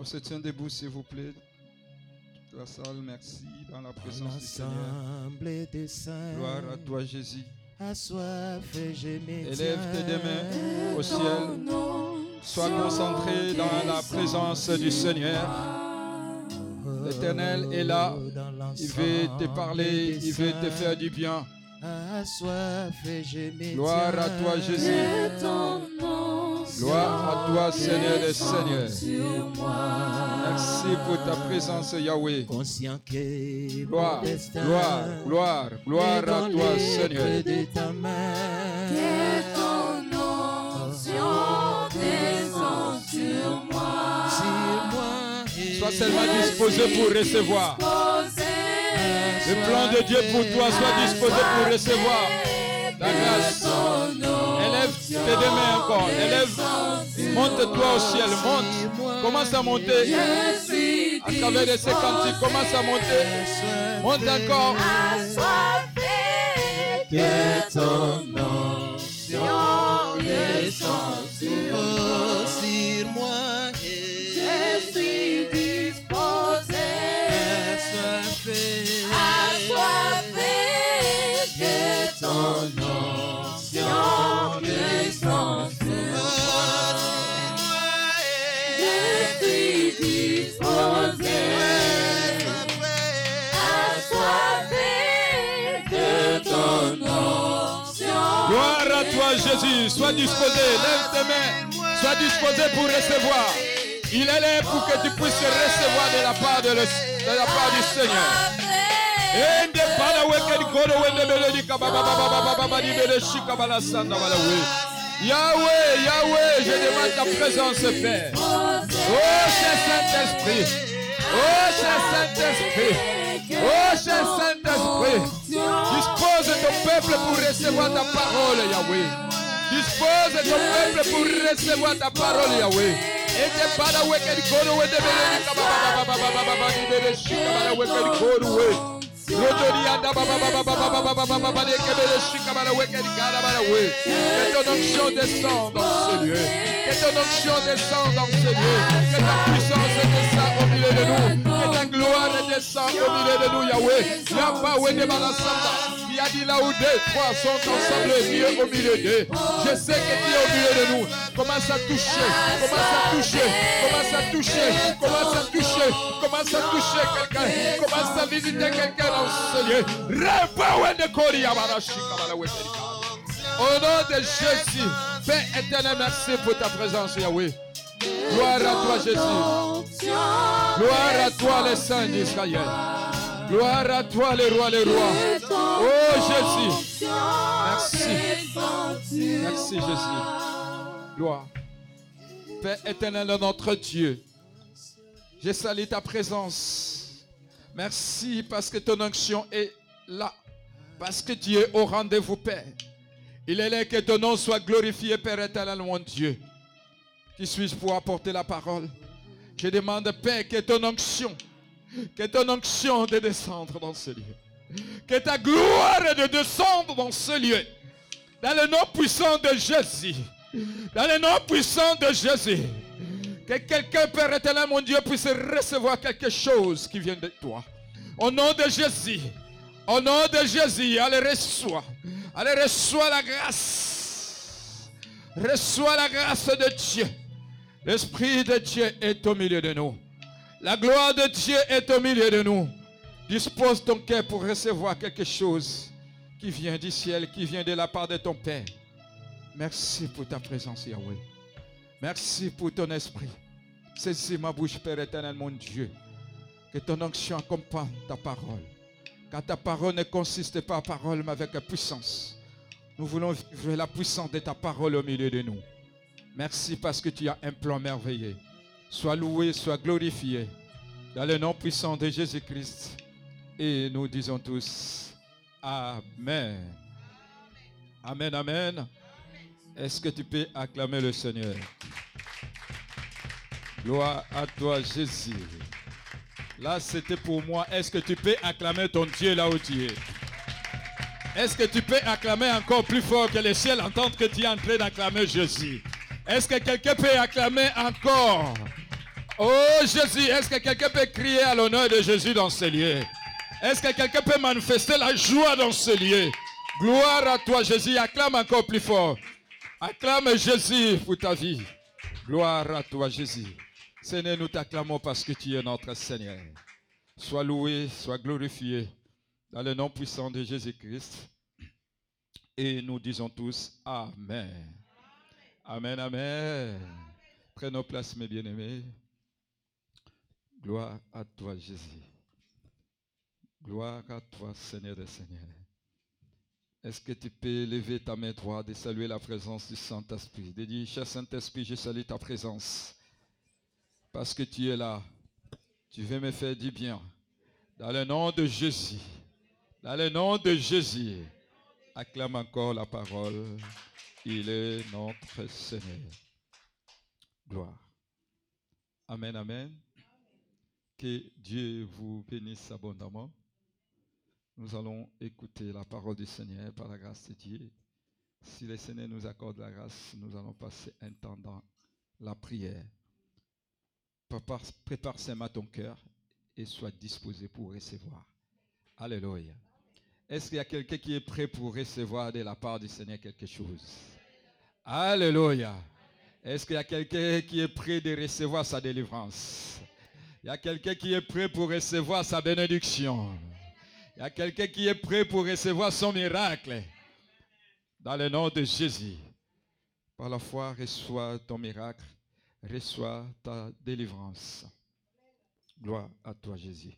On se tient debout, s'il vous plaît. Toute la salle, merci. Dans la présence du Seigneur. L'assemblée des saints. Gloire à toi, Jésus. Assoiffé, Élève tes deux mains au ciel. Sois concentré dans la présence du Seigneur. L'Éternel est là. Il veut te parler, il veut te faire du bien. Gloire à toi, Jésus. Gloire à toi, Seigneur des Seigneurs. Merci pour ta présence, Yahweh. Conscient que Gloire, gloire, gloire, gloire à toi, Seigneur. de ta main. Que ton onction descend sur moi. Sur moi et Sois seulement disposé pour recevoir. Le plan de Dieu pour toi, sois disposé pour recevoir la grâce. Nom. Tes deux mains encore. Élève, monte-toi au ciel, monte. Commence à monter à travers de ces cantiques. Commence à monter. Monte encore. que ton onction descend sur moi Je suis disposé assoiffé. assoiffé que ton onction Jésus. Sois disposé. Lève tes mains. Sois disposé pour recevoir. Il est là pour que tu puisses recevoir de la part, de, le- de la part du Seigneur. Yahweh, Yahweh, je demande ta présence, Père. Oh, cher Saint-Esprit. Oh, cher Saint-Esprit. Oh, cher Saint-Esprit. Dispose de ton peuple pour recevoir ta parole, Yahweh. Dispose de ton peuple pour recevoir ta parole, Yahweh. Ende bala wekedi kodo wende beledi kababa baba baba baba di bele shika bala wekedi kodo we. Rodori anda baba baba baba baba baba baba de kebele shika bala wekedi kada bala we. Que ton onction descende dans ce lieu. Que ton onction descende dans ce lieu. Que ta puissance descende au milieu de nous. Gloire descende au milieu de nous, Yahweh. Yahweh de Balasanda. Qui a dit là où deux, trois sont ensemble mieux au milieu d'eux. Je sais que tu es au milieu de nous. Commence à toucher. Commence à toucher. Commence à toucher. Commence à toucher. Commence à toucher quelqu'un. Commence à visiter quelqu'un dans ce lieu. Au nom de Jésus, Père éternel, merci pour ta présence, Yahweh. Gloire à toi, Jésus. Gloire à toi, les saints d'Israël. Gloire à toi, les rois, les rois. Oh Jésus. Merci. Merci, Jésus. Gloire. Père éternel, notre Dieu, je salue ta présence. Merci parce que ton onction est là. Parce que tu es au rendez-vous, Père. Il est là que ton nom soit glorifié, Père éternel, mon Dieu. Qui suis-je pour apporter la parole? Je demande, Père, que ton onction, que ton onction de descendre dans ce lieu. Que ta gloire de descendre dans ce lieu. Dans le nom puissant de Jésus. Dans le nom puissant de Jésus. Que quelqu'un, Père éternel, mon Dieu, puisse recevoir quelque chose qui vient de toi. Au nom de Jésus. Au nom de Jésus, allez, reçois. Allez, reçois la grâce. Reçois la grâce de Dieu. L'Esprit de Dieu est au milieu de nous. La gloire de Dieu est au milieu de nous. Dispose ton cœur pour recevoir quelque chose qui vient du ciel, qui vient de la part de ton Père. Merci pour ta présence, Yahweh. Merci pour ton esprit. Saisis ma bouche, Père éternel, mon Dieu. Que ton onction accompagne ta parole. Car ta parole ne consiste pas en parole, mais avec puissance. Nous voulons vivre la puissance de ta parole au milieu de nous. Merci parce que tu as un plan merveilleux. Sois loué, sois glorifié. Dans le nom puissant de Jésus-Christ. Et nous disons tous Amen. Amen, Amen. Est-ce que tu peux acclamer le Seigneur? Gloire à toi, Jésus. Là, c'était pour moi. Est-ce que tu peux acclamer ton Dieu là où tu es? Est-ce que tu peux acclamer encore plus fort que les ciels entendent que tu es en train d'acclamer Jésus? Est-ce que quelqu'un peut acclamer encore? Oh Jésus, est-ce que quelqu'un peut crier à l'honneur de Jésus dans ce lieu? Est-ce que quelqu'un peut manifester la joie dans ce lieu? Gloire à toi Jésus, acclame encore plus fort. Acclame Jésus pour ta vie. Gloire à toi Jésus. Seigneur, nous t'acclamons parce que tu es notre Seigneur. Sois loué, sois glorifié dans le nom puissant de Jésus-Christ. Et nous disons tous Amen. Amen, Amen. Prenons place, mes bien-aimés. Gloire à toi, Jésus. Gloire à toi, Seigneur des Seigneurs. Est-ce que tu peux lever ta main droite et saluer la présence du Saint-Esprit? De dire, cher Saint-Esprit, je salue ta présence. Parce que tu es là. Tu veux me faire du bien. Dans le nom de Jésus. Dans le nom de Jésus. Acclame encore la parole. Il est notre Seigneur. Gloire. Amen, amen. Que Dieu vous bénisse abondamment. Nous allons écouter la parole du Seigneur par la grâce de Dieu. Si le Seigneur nous accorde la grâce, nous allons passer un temps dans la prière. Prépare, prépare seulement ton cœur et sois disposé pour recevoir. Alléluia. Est-ce qu'il y a quelqu'un qui est prêt pour recevoir de la part du Seigneur quelque chose? Alléluia. Est-ce qu'il y a quelqu'un qui est prêt de recevoir sa délivrance? Il y a quelqu'un qui est prêt pour recevoir sa bénédiction? Il y a quelqu'un qui est prêt pour recevoir son miracle? Dans le nom de Jésus. Par la foi, reçois ton miracle. Reçois ta délivrance. Gloire à toi, Jésus.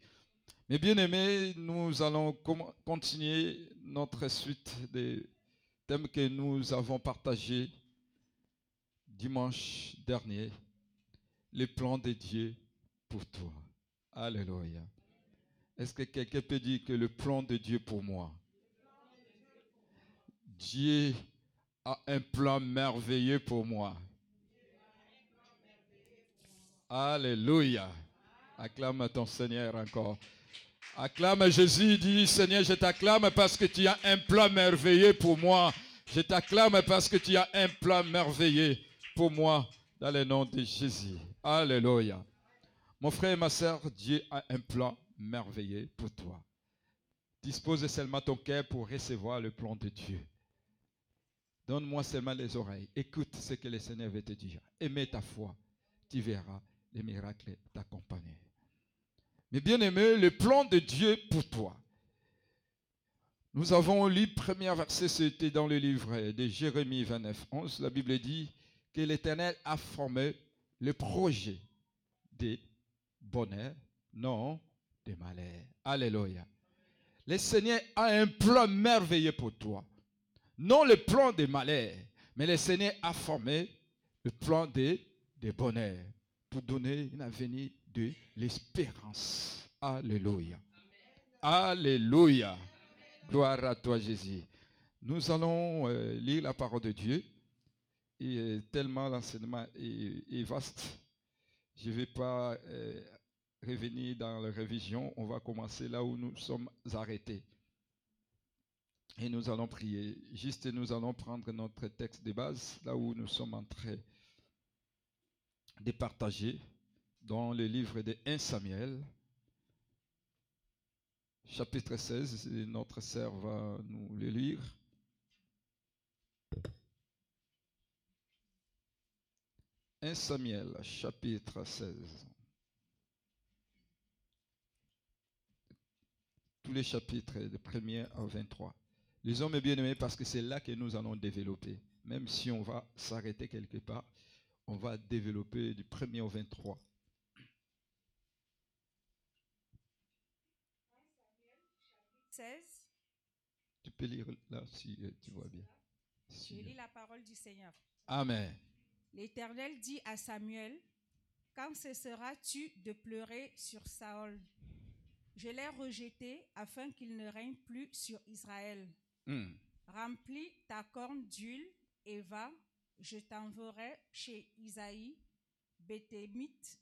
Mais bien aimés, nous allons continuer notre suite des thèmes que nous avons partagés dimanche dernier. Les plans de Dieu pour toi. Alléluia. Est-ce que quelqu'un peut dire que le plan de Dieu pour moi, Dieu a un plan merveilleux pour moi. Alléluia. Acclame ton Seigneur encore. Acclame Jésus, dis Seigneur, je t'acclame parce que tu as un plan merveilleux pour moi. Je t'acclame parce que tu as un plan merveilleux pour moi dans le nom de Jésus. Alléluia. Mon frère et ma soeur, Dieu a un plan merveilleux pour toi. Dispose seulement ton cœur pour recevoir le plan de Dieu. Donne-moi seulement les oreilles. Écoute ce que le Seigneur veut te dire. Aimez ta foi. Tu verras les miracles t'accompagner. Mais bien aimé, le plan de Dieu pour toi. Nous avons lu le premier verset, c'était dans le livre de Jérémie 29, 11. La Bible dit que l'Éternel a formé le projet des bonheur, non des malheurs. Alléluia. Le Seigneur a un plan merveilleux pour toi. Non le plan des malheurs, mais le Seigneur a formé le plan des, des bonheurs pour donner un avenir de l'espérance. Alléluia. Alléluia. Gloire à toi, Jésus. Nous allons euh, lire la parole de Dieu. Et tellement l'enseignement est, vaste. Je ne vais pas euh, revenir dans la révision, on va commencer là où nous sommes arrêtés. Et nous allons prier. Juste nous allons prendre notre texte de base, là où nous sommes en train de partager, dans le livre de 1 Samuel, chapitre 16. Notre sœur va nous le lire. « 1 Samuel, chapitre 16. tous les chapitres de 1er à 23. Les hommes bien-aimés, parce que c'est là que nous allons développer. Même si on va s'arrêter quelque part, on va développer du 1er au 23. Tu peux lire là si euh, tu vois bien. Je lis la parole du Seigneur. Amen. L'Éternel dit à Samuel, Quand cesseras-tu de pleurer sur Saül? Je l'ai rejeté afin qu'il ne règne plus sur Israël. Hmm. Remplis ta corne d'huile et va, je t'enverrai chez Isaïe, Béthélémite,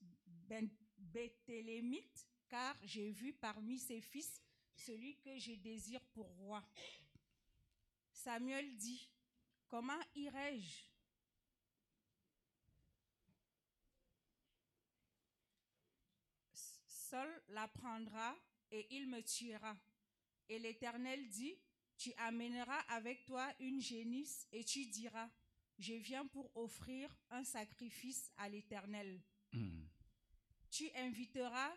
car j'ai vu parmi ses fils celui que je désire pour roi. Samuel dit, comment irai-je? Saul la prendra et il me tuera. Et l'Éternel dit, tu amèneras avec toi une génisse et tu diras, je viens pour offrir un sacrifice à l'Éternel. Hmm. Tu inviteras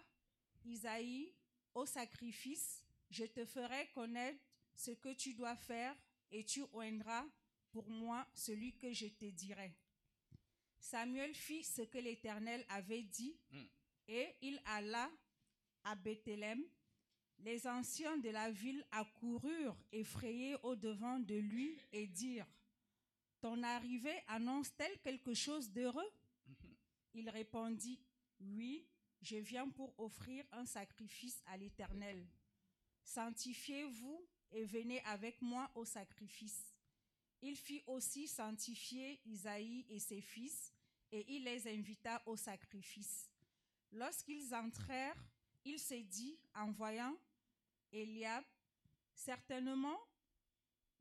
Isaïe au sacrifice, je te ferai connaître ce que tu dois faire et tu oindras pour moi celui que je te dirai. Samuel fit ce que l'Éternel avait dit Mm. et il alla à Bethléem. Les anciens de la ville accoururent effrayés au-devant de lui et dirent Ton arrivée annonce-t-elle quelque chose d'heureux? Il répondit Oui, je viens pour offrir un sacrifice à l'Éternel. Sanctifiez-vous et venez avec moi au sacrifice. Il fit aussi sanctifier Isaïe et ses fils, et il les invita au sacrifice. Lorsqu'ils entrèrent, il se dit, en voyant Eliab, certainement,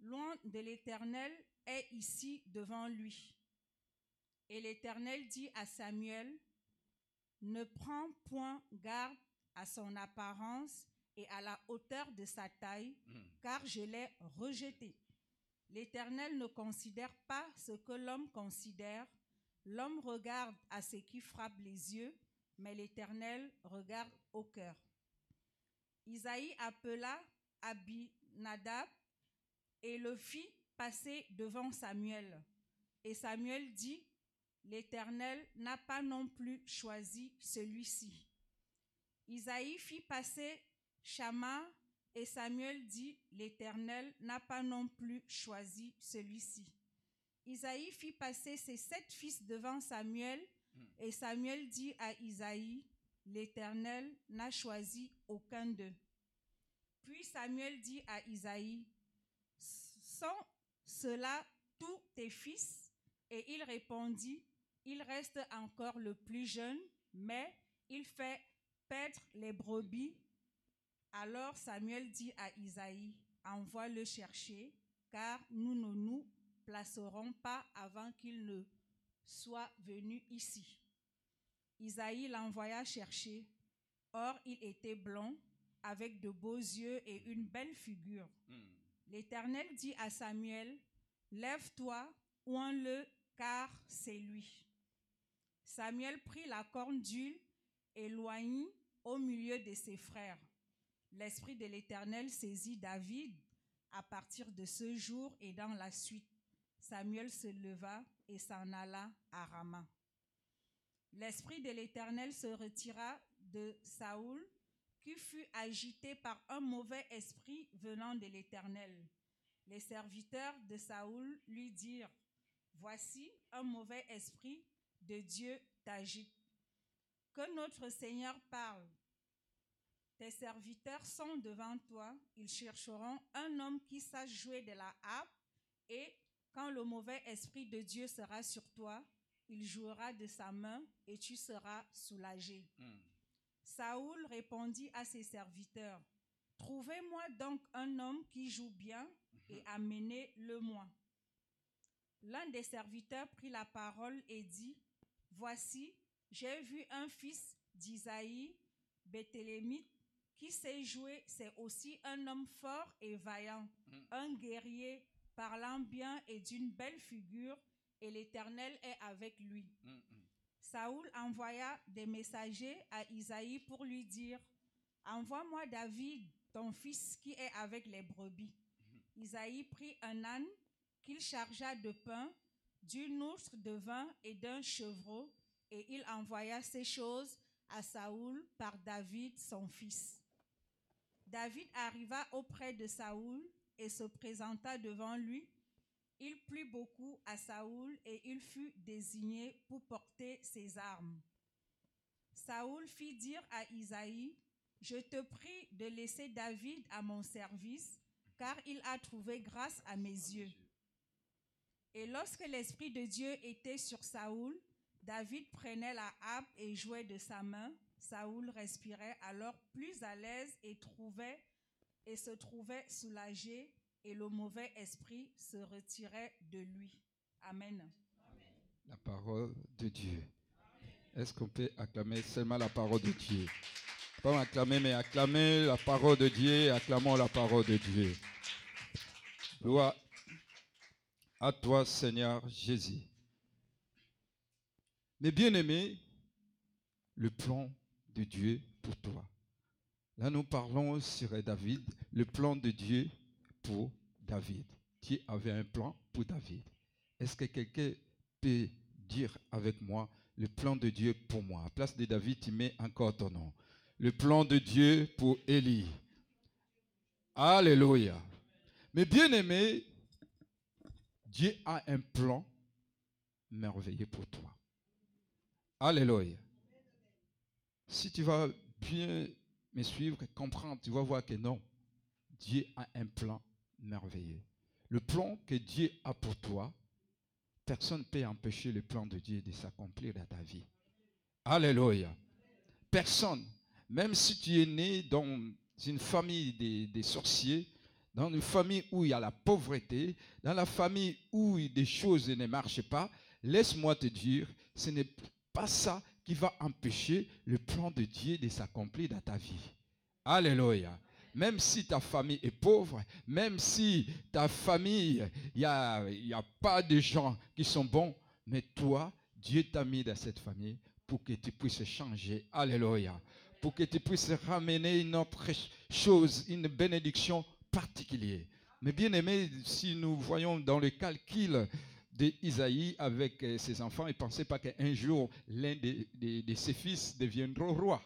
loin de l'Éternel est ici devant lui. Et l'Éternel dit à Samuel, ne prends point garde à son apparence et à la hauteur de sa taille, Hmm. car je l'ai rejeté. L'Éternel ne considère pas ce que l'homme considère. L'homme regarde à ce qui frappe les yeux, mais l'Éternel regarde au cœur. Isaïe appela Abinadab et le fit passer devant Samuel. Et Samuel dit, L'Éternel n'a pas non plus choisi celui-ci. Isaïe fit passer Shama et Samuel dit, L'Éternel n'a pas non plus choisi celui-ci. Isaïe fit passer ses sept fils devant Samuel et Samuel dit à Isaïe, L'Éternel n'a choisi aucun d'eux. Puis Samuel dit à Isaïe, Sont cela tous tes fils? Et il répondit, Il reste encore le plus jeune, mais il fait paître les brebis. Alors Samuel dit à Isaïe, Envoie-le chercher, car nous ne nous placerons pas avant qu'il ne soit venu ici. Isaïe l'envoya chercher. Or, il était blond, avec de beaux yeux et une belle figure. Hmm. L'Éternel dit à Samuel, Lève-toi, oins-le, car c'est lui. Samuel prit la corne d'huile et loignit au milieu de ses frères. L'Esprit de l'Éternel saisit David à partir de ce jour et dans la suite. Samuel se leva et s'en alla à Rama. L'Esprit de l'Éternel se retira de Saoul, qui fut agité par un mauvais esprit venant de l'Éternel. Les serviteurs de Saoul lui dirent, Voici un mauvais esprit de Dieu t'agite. Que notre Seigneur parle. Tes serviteurs sont devant toi, ils chercheront un homme qui sache jouer de la harpe, et quand le mauvais esprit de Dieu sera sur toi, il jouera de sa main et tu seras soulagé. Hmm. Saoul répondit à ses serviteurs, Trouvez-moi donc un homme qui joue bien et amenez-le-moi. L'un des serviteurs prit la parole et dit, Voici, j'ai vu un fils d'Isaïe, Béthélémite, qui sait jouer, c'est aussi un homme fort et vaillant, Mm. un guerrier parlant bien et d'une belle figure, et l'Éternel est avec lui. Hmm. Hmm. Saoul envoya des messagers à Isaïe pour lui dire Envoie-moi David, ton fils, qui est avec les brebis. Isaïe prit un âne qu'il chargea de pain, d'une outre de vin et d'un chevreau, et il envoya ces choses à Saoul par David, son fils. David arriva auprès de Saoul et se présenta devant lui. Il plut beaucoup à Saoul et il fut désigné pour porter ses armes. Saoul fit dire à Isaïe, Je te prie de laisser David à mon service, car il a trouvé grâce à mes yeux. Et lorsque l'Esprit de Dieu était sur Saoul, David prenait la harpe et jouait de sa main. Saoul respirait alors plus à l'aise et trouvait et se trouvait soulagé, et le mauvais esprit se retirait de lui. Amen. La parole de Dieu. Est-ce qu'on peut acclamer seulement la parole de Dieu? Pas acclamer, mais acclamer la parole de Dieu, acclamons la parole de Dieu. Gloire à toi, Seigneur Jésus. Mais bien aimé, le plan de Dieu pour toi. Là, nous parlons sur David, le plan de Dieu pour David. Dieu avait un plan pour David. Est-ce que quelqu'un peut dire avec moi le plan de Dieu pour moi? À place de David, tu mets encore ton nom. Le plan de Dieu pour Élie. Alléluia. Mais bien aimé, Dieu a un plan merveilleux pour toi. Alléluia. Si tu vas bien me suivre, comprendre, tu vas voir que non, Dieu a un plan merveilleux. Le plan que Dieu a pour toi, personne ne peut empêcher le plan de Dieu de s'accomplir dans ta vie. Alléluia. Personne. Même si tu es né dans une famille des, sorciers, dans une famille où il y a la pauvreté, dans la famille où des choses ne marchent pas, laisse-moi te dire, ce n'est pas ça qui va empêcher le plan de Dieu de s'accomplir dans ta vie. Alléluia. Même si ta famille est pauvre, même si ta famille, il n'y a, a pas de gens qui sont bons, mais toi, Dieu t'a mis dans cette famille pour que tu puisses changer. Alléluia. Pour que tu puisses ramener une autre chose, une bénédiction particulière. Mais bien aimé, si nous voyons dans le calcul d'Isaïe avec euh, ses enfants, il ne pensait pas qu'un jour l'un de, ses fils deviendra roi.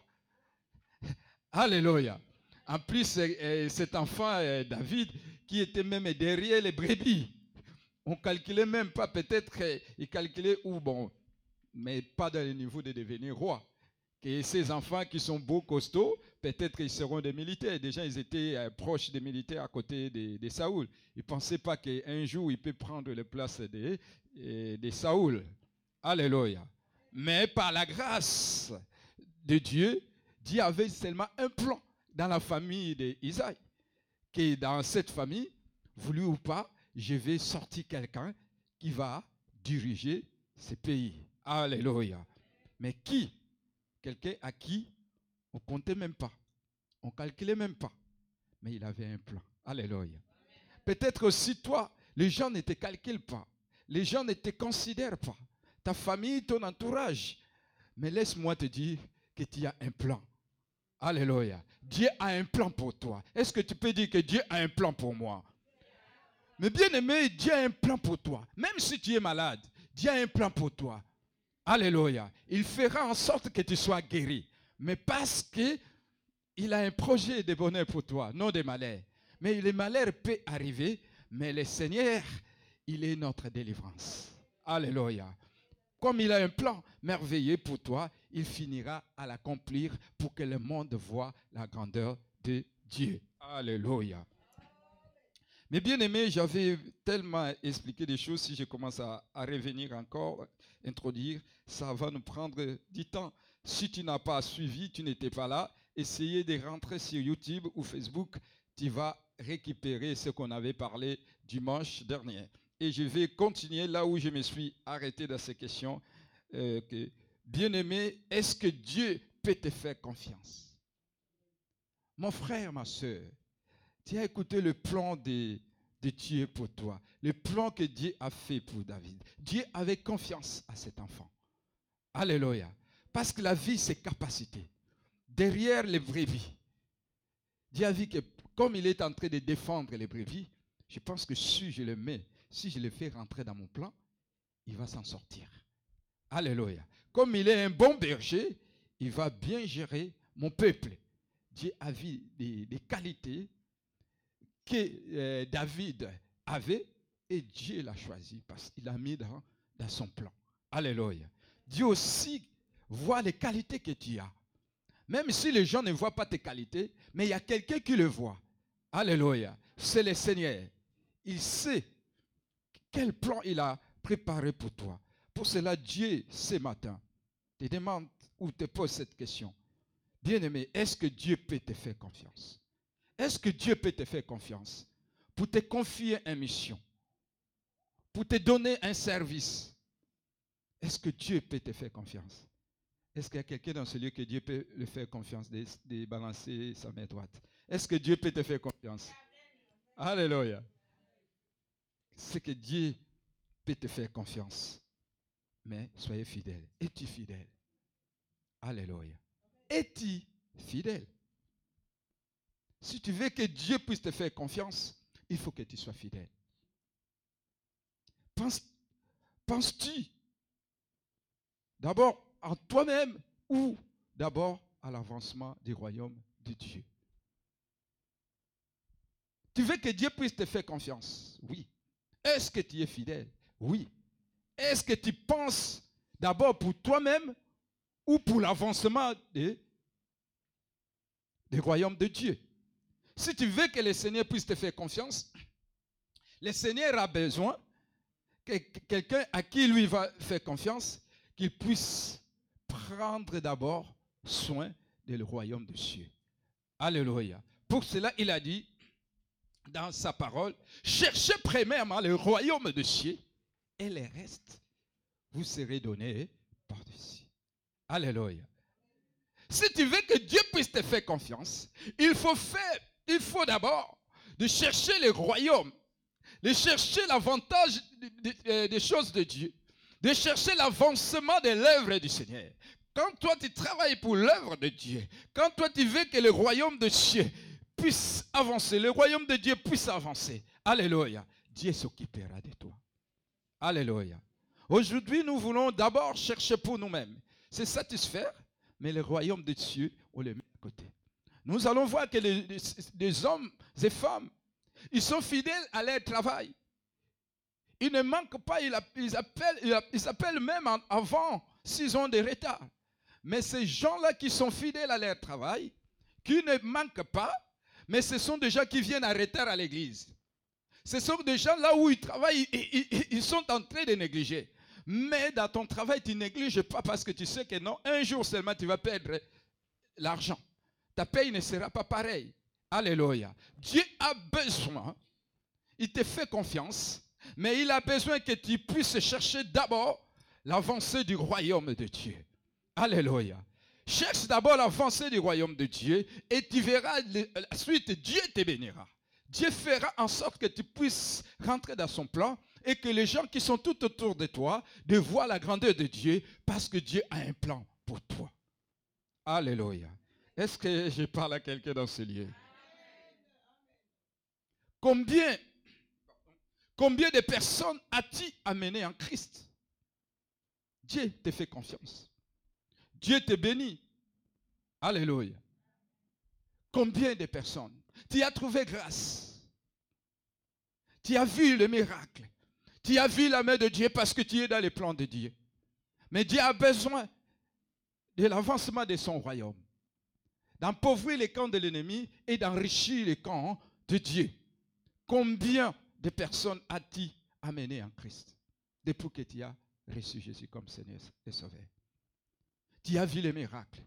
Alléluia. En plus, euh, euh, cet enfant, David, qui était même derrière les brebis, on calculait même pas, peut-être, il calculait où, bon, mais pas dans le niveau de devenir roi. Et ces enfants qui sont beaux, costauds, peut-être ils seront des militaires. Déjà, ils étaient euh, proches des militaires à côté de, Saoul. Ils ne pensaient pas qu'un jour, il peut prendre la place de, euh, de Saoul. Alléluia. Mais par la grâce de Dieu, Dieu avait seulement un plan dans la famille d'Isaïe. Que dans cette famille, voulu ou pas, je vais sortir quelqu'un qui va diriger ce pays. Alléluia. Mais qui? Quelqu'un à qui on comptait même pas. On calculait même pas. Mais il avait un plan. Alléluia. Peut-être aussi toi, les gens ne te calculent pas. Les gens ne te considèrent pas. Ta famille, ton entourage. Mais laisse-moi te dire que tu as un plan. Alléluia. Dieu a un plan pour toi. Est-ce que tu peux dire que Dieu a un plan pour moi? Mais bien aimé, Dieu a un plan pour toi. Même si tu es malade, Dieu a un plan pour toi. Alléluia. Il fera en sorte que tu sois guéri. Mais parce qu'il a un projet de bonheur pour toi, non de malheur. Mais les malheurs peuvent arriver, mais le Seigneur, il est notre délivrance. Alléluia. Comme il a un plan merveilleux pour toi, il finira à l'accomplir pour que le monde voit la grandeur de Dieu. Alléluia. Mais bien aimé, j'avais tellement expliqué des choses, si je commence à, revenir encore, introduire, ça va nous prendre du temps. Si tu n'as pas suivi, tu n'étais pas là, essayez de rentrer sur YouTube ou Facebook, tu vas récupérer ce qu'on avait parlé dimanche dernier. Et je vais continuer là où je me suis arrêté dans ces questions. Euh, bien aimé, est-ce que Dieu peut te faire confiance? Mon frère, ma soeur, tu as écouté le plan de, de Dieu pour toi, le plan que Dieu a fait pour David. Dieu avait confiance à cet enfant. Alléluia. Parce que la vie, c'est capacité. Derrière les brebis, Dieu a vu que comme il est en train de défendre les brebis, je pense que si je le mets, si je le fais rentrer dans mon plan, il va s'en sortir. Alléluia. Comme il est un bon berger, il va bien gérer mon peuple. Dieu a vu des qualités que euh, David avait et Dieu l'a choisi parce qu'il l'a mis dans, dans son plan. Alléluia. Dieu aussi voit les qualités que tu as. Même si les gens ne voient pas tes qualités, mais il y a quelqu'un qui le voit. Alléluia. C'est le Seigneur. Il sait quel plan il a préparé pour toi. Pour cela, Dieu, ce matin, te demande ou te pose cette question. Bien-aimé, est-ce que Dieu peut te faire confiance? Est-ce que Dieu peut te faire confiance pour te confier une mission, pour te donner un service? Est-ce que Dieu peut te faire confiance? Est-ce qu'il y a quelqu'un dans ce lieu que Dieu peut le faire confiance, de, balancer sa main droite? Est-ce que Dieu peut te faire confiance? Alléluia. C'est que Dieu peut te faire confiance. Mais soyez fidèles. Es-tu fidèle? Alléluia. Es-tu fidèle? Si tu veux que Dieu puisse te faire confiance, il faut que tu sois fidèle. Pense, penses-tu? D'abord en toi-même ou d'abord à l'avancement du royaume de Dieu Tu veux que Dieu puisse te faire confiance? Oui. Est-ce que tu es fidèle? Oui. Est-ce que tu penses d'abord pour toi-même ou pour l'avancement du royaume de Dieu? Si tu veux que le Seigneur puisse te faire confiance, le Seigneur a besoin que quelqu'un à qui lui va faire confiance, qu'il puisse prendre d'abord soin du royaume de Dieu. Alléluia. Pour cela, il a dit dans sa parole, cherchez premièrement le royaume de Dieu et les restes vous serez donnés par-dessus. Alléluia. Si tu veux que Dieu puisse te faire confiance, il faut faire, il faut d'abord de chercher le royaume, de chercher l'avantage euh, des choses de Dieu, de chercher l'avancement de l'œuvre du Seigneur. Quand toi tu travailles pour l'œuvre de Dieu, quand toi tu veux que le royaume de Dieu puisse avancer, le royaume de Dieu puisse avancer, Alléluia, Dieu s'occupera de toi. Alléluia. Aujourd'hui, nous voulons d'abord chercher pour nous-mêmes, c'est satisfaire, mais le royaume de Dieu, on le met à côté. Nous allons voir que les, hommes et femmes, ils sont fidèles à leur travail. Ils ne manquent pas, ils appellent, ils appellent même avant s'ils ont des retards. Mais ces gens-là qui sont fidèles à leur travail, qui ne manquent pas, mais ce sont des gens qui viennent à retard à l'église. Ce sont des gens là où ils travaillent, ils, sont en train de négliger. Mais dans ton travail, tu négliges pas parce que tu sais que non, un jour seulement tu vas perdre l'argent. Ta paye ne sera pas pareille. Alléluia. Dieu a besoin, il te fait confiance, mais il a besoin que tu puisses chercher d'abord l'avancée du royaume de Dieu. Alléluia. Cherche d'abord l'avancée du royaume de Dieu et tu verras la suite, Dieu te bénira. Dieu fera en sorte que tu puisses rentrer dans son plan et que les gens qui sont tout autour de toi de voir la grandeur de Dieu parce que Dieu a un plan pour toi. Alléluia. Est-ce que je parle à quelqu'un dans ce lieu? Combien, combien de personnes as-tu amené en Christ? Dieu te fait confiance. Dieu te bénit. Alléluia. Combien de personnes? Tu as trouvé grâce. Tu as vu le miracle. Tu as vu la main de Dieu parce que tu es dans les plans de Dieu. Mais Dieu a besoin de l'avancement de son royaume. D'empauvoir les camps de l'ennemi et d'enrichir les camps de Dieu. Combien de personnes as-tu amené en Christ depuis que tu as reçu Jésus comme Seigneur et Sauveur Tu as vu les miracles.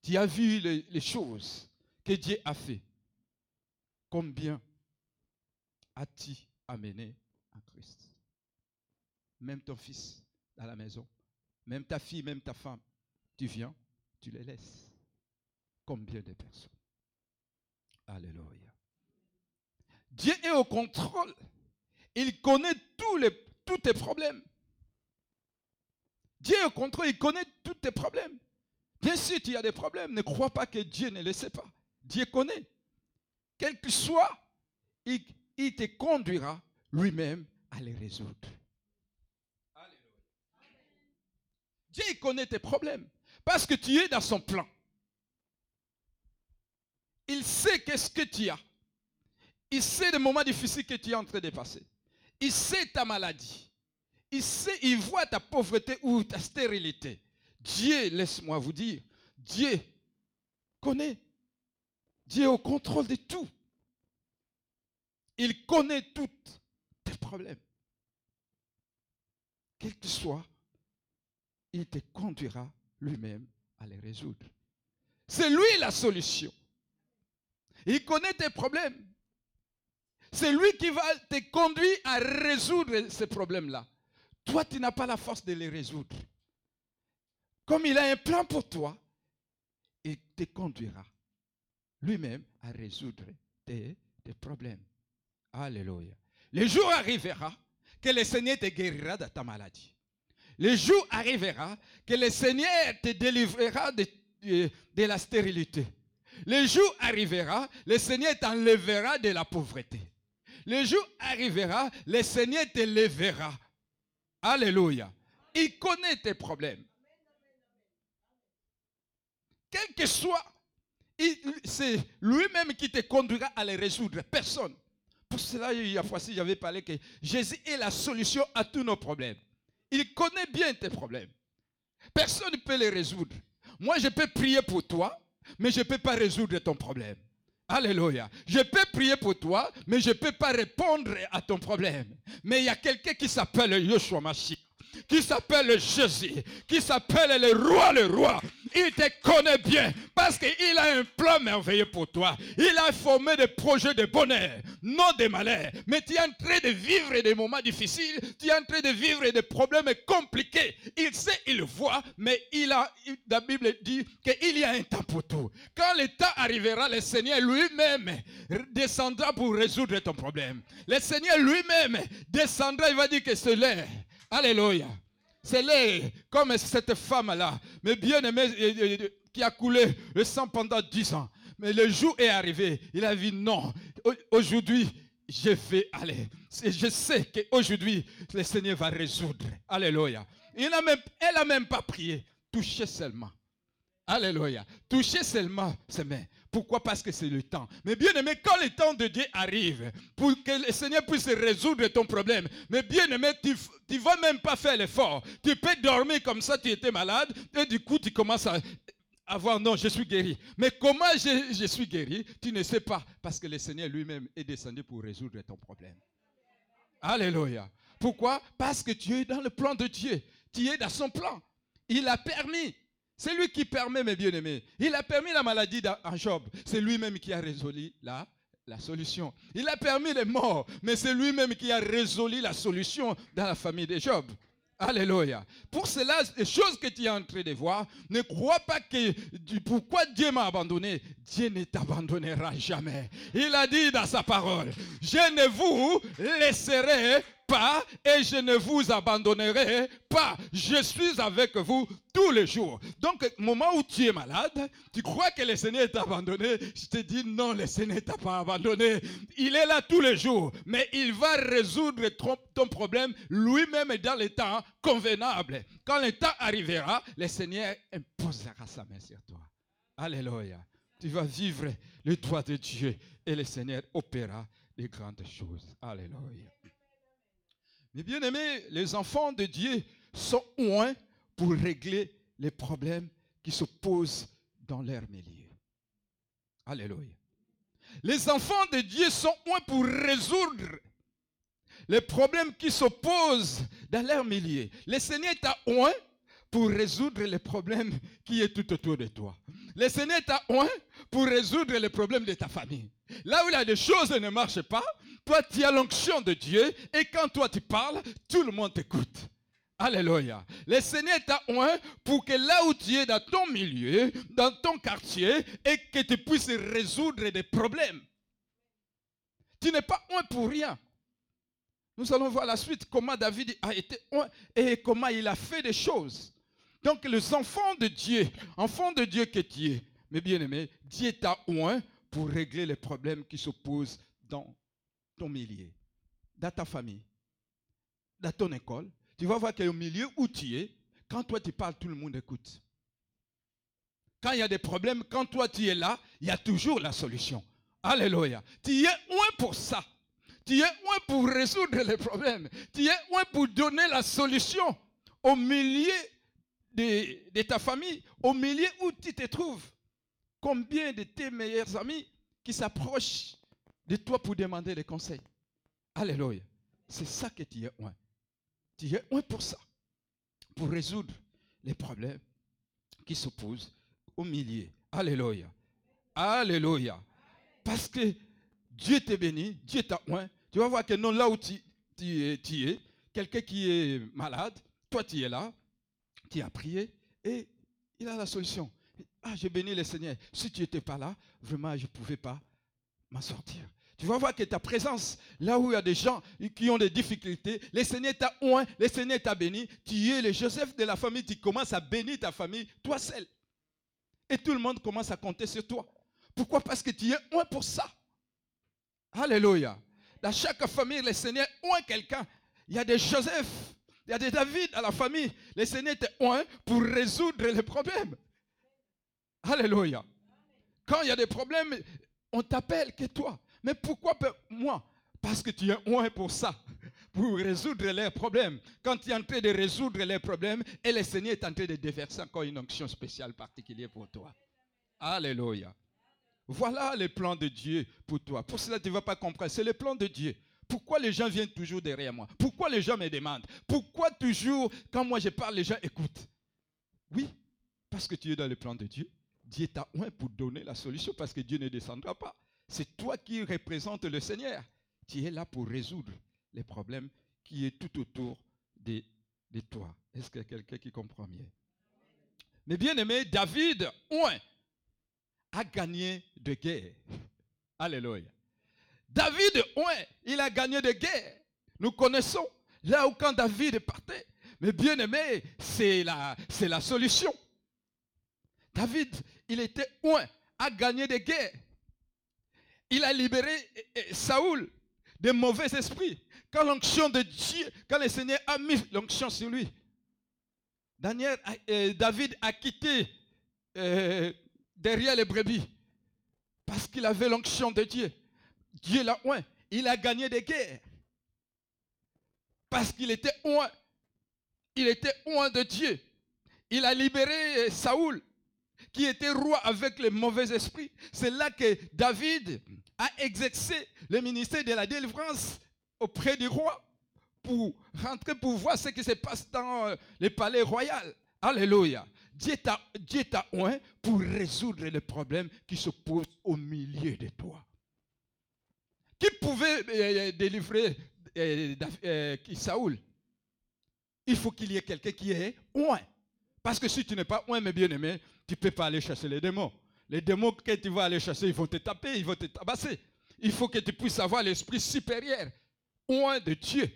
Tu as vu les, les choses que Dieu a fait. Combien as-tu amené en Christ? Même ton fils à la maison, même ta fille, même ta femme, tu viens, tu les laisses. Combien de personnes? Alléluia. Dieu est au contrôle. Il connaît tous, les, tous tes problèmes. Dieu est au contrôle, il connaît tous tes problèmes. Bien sûr, tu as des problèmes. Ne crois pas que Dieu ne le sait pas. Dieu connaît. Quel que soit, il, il te conduira lui-même à les résoudre. Dieu connaît tes problèmes parce que tu es dans son plan. Il sait qu'est-ce que tu as. Il sait les moments difficiles que tu es en train de passer. Il sait ta maladie. Il sait, il voit ta pauvreté ou ta stérilité. Dieu, laisse-moi vous dire, Dieu connaît. Dieu est au contrôle de tout. Il connaît tous tes problèmes. Quel que soit, il te conduira lui-même à les résoudre. C'est lui la solution. Il connaît tes problèmes. C'est lui qui va te conduire à résoudre ces problèmes-là. Toi, tu n'as pas la force de les résoudre. comme il a un plan pour toi, il te conduira lui-même à résoudre tes, problèmes. Alléluia. Le jour arrivera que le Seigneur te guérira de ta maladie. Le jour arrivera que le Seigneur te délivrera de la stérilité. Le jour arrivera, le Seigneur t'enlèvera de la pauvreté. Le jour arrivera, le Seigneur te lèvera. Alléluia. Il connaît tes problèmes. Quel que soit, c'est lui-même qui te conduira à les résoudre. Personne. Pour cela, il y a fois j'avais parlé que Jésus est la solution à tous nos problèmes. Il connaît bien tes problèmes. Personne ne peut les résoudre. Moi, je peux prier pour toi, mais je ne peux pas résoudre ton problème. Alléluia. Je peux prier pour toi, mais je ne peux pas répondre à ton problème. Mais il y a quelqu'un qui s'appelle Yoshua Mashiach, qui s'appelle Jésus, qui s'appelle le roi, le roi. Il te connaît bien parce qu'il a un plan merveilleux pour toi. Il a formé des projets de bonheur, non de malheur. Mais tu es en train de vivre des moments difficiles, tu es en train de vivre des problèmes compliqués. Il sait, il voit, mais il a, la Bible dit qu'il y a un temps pour tout. Quand le temps arrivera, le Seigneur lui-même descendra pour résoudre ton problème. Le Seigneur lui-même descendra, il va dire que c'est l'heure. Alléluia. C'est l'heure, comme cette femme-là, mais bien aimée, euh, qui a coulé le sang pendant dix ans. Mais le jour est arrivé, il a dit non, au- aujourd'hui, je vais aller. Je sais qu'aujourd'hui, le Seigneur va résoudre. Alléluia. Il n'a même, elle n'a même pas prié, touché seulement. Alléluia. Toucher seulement ses mains. Pourquoi Parce que c'est le temps. Mais bien aimé, quand le temps de Dieu arrive, pour que le Seigneur puisse résoudre ton problème, mais bien aimé, tu ne vas même pas faire l'effort. Tu peux dormir comme ça, tu étais malade, et du coup, tu commences à avoir, non, je suis guéri. Mais comment je, je suis guéri? Tu ne sais pas, parce que le Seigneur lui-même est descendu pour résoudre ton problème. Alléluia. Pourquoi? Parce que tu es dans le plan de Dieu. Tu es dans son plan. Il a permis. C'est lui qui permet, mes bien-aimés. Il a permis la maladie en Job. C'est lui-même qui a résolu la, la solution. Il a permis les morts, mais c'est lui-même qui a résolu la solution dans la famille de Job. Alléluia. Pour cela, les choses que tu es en train de voir, ne crois pas que pourquoi Dieu m'a abandonné. Dieu ne t'abandonnera jamais. Il a dit dans sa parole, je ne vous laisserai pas et je ne vous abandonnerai pas. Je suis avec vous tous les jours. Donc, moment où tu es malade, tu crois que le Seigneur t'a abandonné. Je te dis non, le Seigneur t'a pas abandonné. Il est là tous les jours, mais il va résoudre ton, problème lui-même dans le temps convenable. Quand le temps arrivera, le Seigneur imposera sa main sur toi. Alléluia. Tu vas vivre le droit de Dieu et le Seigneur opérera de grandes choses. Alléluia. Mais bien aimés, les enfants de Dieu sont loin pour régler les problèmes qui se posent dans leur milieu. Alléluia. Les enfants de Dieu sont loin pour résoudre les problèmes qui s'opposent dans leur milieu. Le Seigneur est loin pour résoudre les problèmes qui est tout autour de toi. Le Seigneur est loin pour résoudre les problèmes de ta famille. Là où il a des choses ne marchent pas, toi tu as l'onction de Dieu et quand toi tu parles, tout le monde t'écoute. Alléluia. Le Seigneur à loin pour que là où tu es dans ton milieu, dans ton quartier, et que tu puisses résoudre des problèmes. Tu n'es pas loin pour rien. Nous allons voir la suite, comment David a été loin et comment il a fait des choses. Donc les enfants de Dieu, enfants de Dieu que tu es, mes bien-aimés, Dieu à loin pour régler les problèmes qui s'opposent dans ton milieu, dans ta famille, dans ton école. Tu vas voir qu'au milieu où tu es, quand toi tu parles, tout le monde écoute. Quand il y a des problèmes, quand toi tu es là, il y a toujours la solution. Alléluia. Tu es loin pour ça. Tu es loin pour résoudre les problèmes. Tu es loin pour donner la solution au milieu de, de ta famille, au milieu où tu te trouves. Combien de tes meilleurs amis qui s'approchent de toi pour demander des conseils? Alléluia. C'est ça que tu es loin. Tu es loin pour ça. Pour résoudre les problèmes qui s'opposent au milieu. Alléluia. Alléluia. Parce que Dieu te bénit, Dieu t'a loin. Tu vas voir que non, là où tu es quelqu'un qui est malade, toi tu es là, tu as prié et il a la solution. Ah, j'ai béni le Seigneur. Si tu n'étais pas là, vraiment, je ne pouvais pas m'en sortir. Tu vas voir que ta présence, là où il y a des gens qui ont des difficultés, le Seigneur t'a oint, le Seigneur t'a béni. Tu es le Joseph de la famille, tu commences à bénir ta famille, toi seul. Et tout le monde commence à compter sur toi. Pourquoi? Parce que tu es oint pour ça. Alléluia. Dans chaque famille, le Seigneur oint quelqu'un. Il y a des Joseph, il y a des David à la famille. Le Seigneur te oint pour résoudre les problèmes. Alléluia. Quand il y a des problèmes, on t'appelle que toi. Mais pourquoi moi? Parce que tu es loin pour ça, pour résoudre les problèmes. Quand tu es en train de résoudre les problèmes, et le Seigneur est en train de déverser encore une onction spéciale particulière pour toi. Alléluia. Voilà le plan de Dieu pour toi. Pour cela, tu ne vas pas comprendre. C'est le plan de Dieu. Pourquoi les gens viennent toujours derrière moi? Pourquoi les gens me demandent? Pourquoi toujours, quand moi je parle, les gens écoutent? Oui, parce que tu es dans le plan de Dieu. Dieu t'a oint pour donner la solution parce que Dieu ne descendra pas. C'est toi qui représentes le Seigneur. Tu es là pour résoudre les problèmes qui est tout autour de, toi. Est-ce qu'il y a quelqu'un qui comprend mieux? Mais bien aimé, David, oint, a gagné de guerre. Alléluia. David, oint, il a gagné de guerre. Nous connaissons là où quand David partait. Mais bien aimé, c'est la, c'est la solution. David, il était oint, a gagné des guerres. Il a libéré eh, eh, Saoul des mauvais esprits. Quand l'onction de Dieu, quand le Seigneur a mis l'onction sur lui, Daniel, eh, David a quitté derrière les brebis parce qu'il avait l'onction de Dieu. Dieu l'a oint. Il a gagné des guerres parce qu'il était oint. Il était oint de Dieu. Il a libéré Saoul qui était roi avec les mauvais esprits. C'est là que David a exercé le ministère de la délivrance auprès du roi pour rentrer pour voir ce qui se passe dans euh, le palais royal. Alléluia. Dieu t'a oint pour résoudre les problèmes qui se posent au milieu de toi. Qui pouvait euh, euh, délivrer Saoul? Il faut qu'il y ait quelqu'un qui est oint. Parce que si tu n'es pas oint, mes bien-aimés, tu ne peux pas aller chasser les démons. Les démons que tu vas aller chasser, ils vont te taper, ils vont te tabasser. Il faut que tu puisses avoir l'esprit supérieur, oint de Dieu,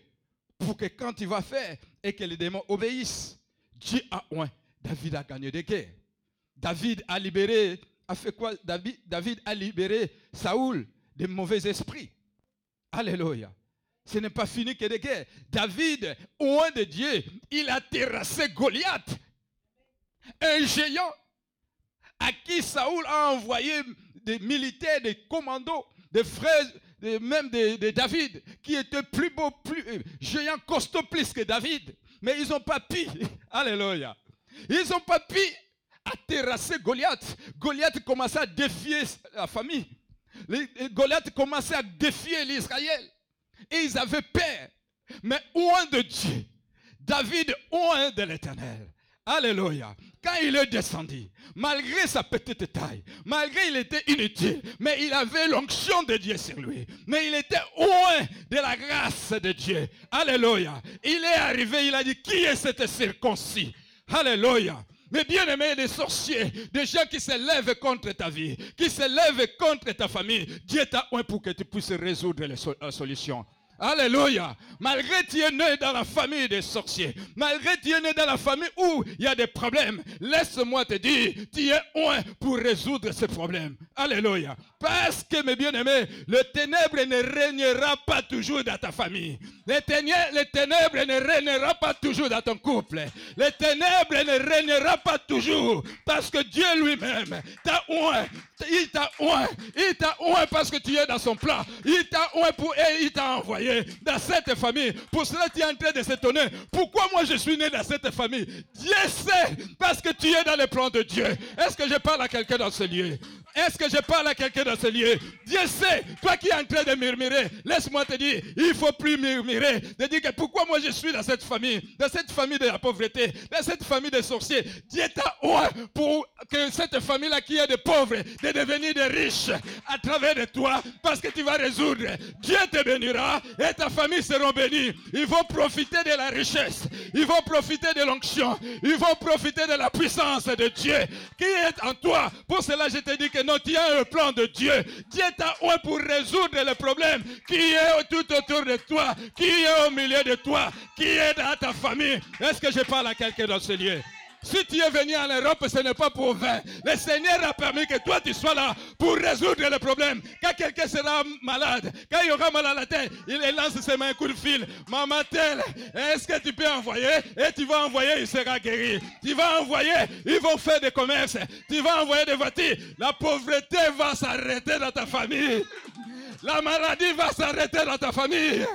pour que quand tu vas faire et que les démons obéissent, Dieu a oint. David a gagné des guerres. David a libéré, a fait quoi? David, David a libéré Saoul des mauvais esprits. Alléluia. Ce n'est pas fini que des guerres. David, oint de Dieu, il a terrassé Goliath, un géant à qui Saoul a envoyé des militaires, des commandos, des frères, même de, David, qui étaient plus beaux, plus euh, géants, costauds plus que David. Mais ils n'ont pas pu, alléluia, ils n'ont pas pu à terrasser Goliath. Goliath commençait à défier la famille. Goliath commençait à défier l'Israël. Et ils avaient peur. Mais loin de Dieu, David loin de l'éternel. Alléluia. Quand il est descendu, malgré sa petite taille, malgré il était inutile, mais il avait l'onction de Dieu sur lui. Mais il était loin de la grâce de Dieu. Alléluia. Il est arrivé, il a dit, qui est cet circoncis? Alléluia. Mais bien aimé des sorciers, des gens qui se lèvent contre ta vie, qui se lèvent contre ta famille, Dieu t'a oint pour que tu puisses résoudre la solution. Alléluia. Malgré tu es né dans la famille des sorciers, malgré tu es né dans la famille où il y a des problèmes, laisse-moi te dire, tu es loin pour résoudre ces problèmes. Alléluia. Parce que, mes bien-aimés, le ténèbre ne régnera pas toujours dans ta famille. Le ténèbre, ne régnera pas toujours dans ton couple. Le ténèbre ne régnera pas toujours parce que Dieu lui-même t'a oint. Il t'a oint. Il t'a oint parce que tu es dans son plan. Il t'a oint pour, et il t'a envoyé dans cette famille. Pour cela, tu es en train de s'étonner. Pourquoi moi je suis né dans cette famille? Dieu sait parce que tu es dans le plan de Dieu. Est-ce que je parle à quelqu'un dans ce lieu? Est-ce que je parle à quelqu'un dans ce lieu? Dieu sait, toi qui es en train de murmurer, laisse-moi te dire, il faut plus murmurer. De dire que pourquoi moi je suis dans cette famille, dans cette famille de la pauvreté, dans cette famille de sorciers? Dieu t'a oint pour que cette famille-là qui est de pauvres, de devenir des riches à travers de toi, parce que tu vas résoudre. Dieu te bénira et ta famille sera bénie. Ils vont profiter de la richesse, ils vont profiter de l'onction, ils vont profiter de la puissance de Dieu qui est en toi. Pour cela, je te dis que non, tu as un plan de Dieu. Dieu t'a oint pour résoudre le problème qui est tout autour de toi, qui est au milieu de toi, qui est dans ta famille. Est-ce que je parle à quelqu'un dans ce lieu? Si tu es venu en Europe, ce n'est pas pour vain. Le Seigneur a permis que toi tu sois là pour résoudre le problème. Quand quelqu'un sera malade, quand il aura mal à la tête, il lance ses mains un coup de fil. Maman telle, est-ce que tu peux envoyer? Et tu vas envoyer, il sera guéri. Tu vas envoyer, ils vont faire des commerces. Tu vas envoyer des voitures. La pauvreté va s'arrêter dans ta famille. La maladie va s'arrêter dans ta famille.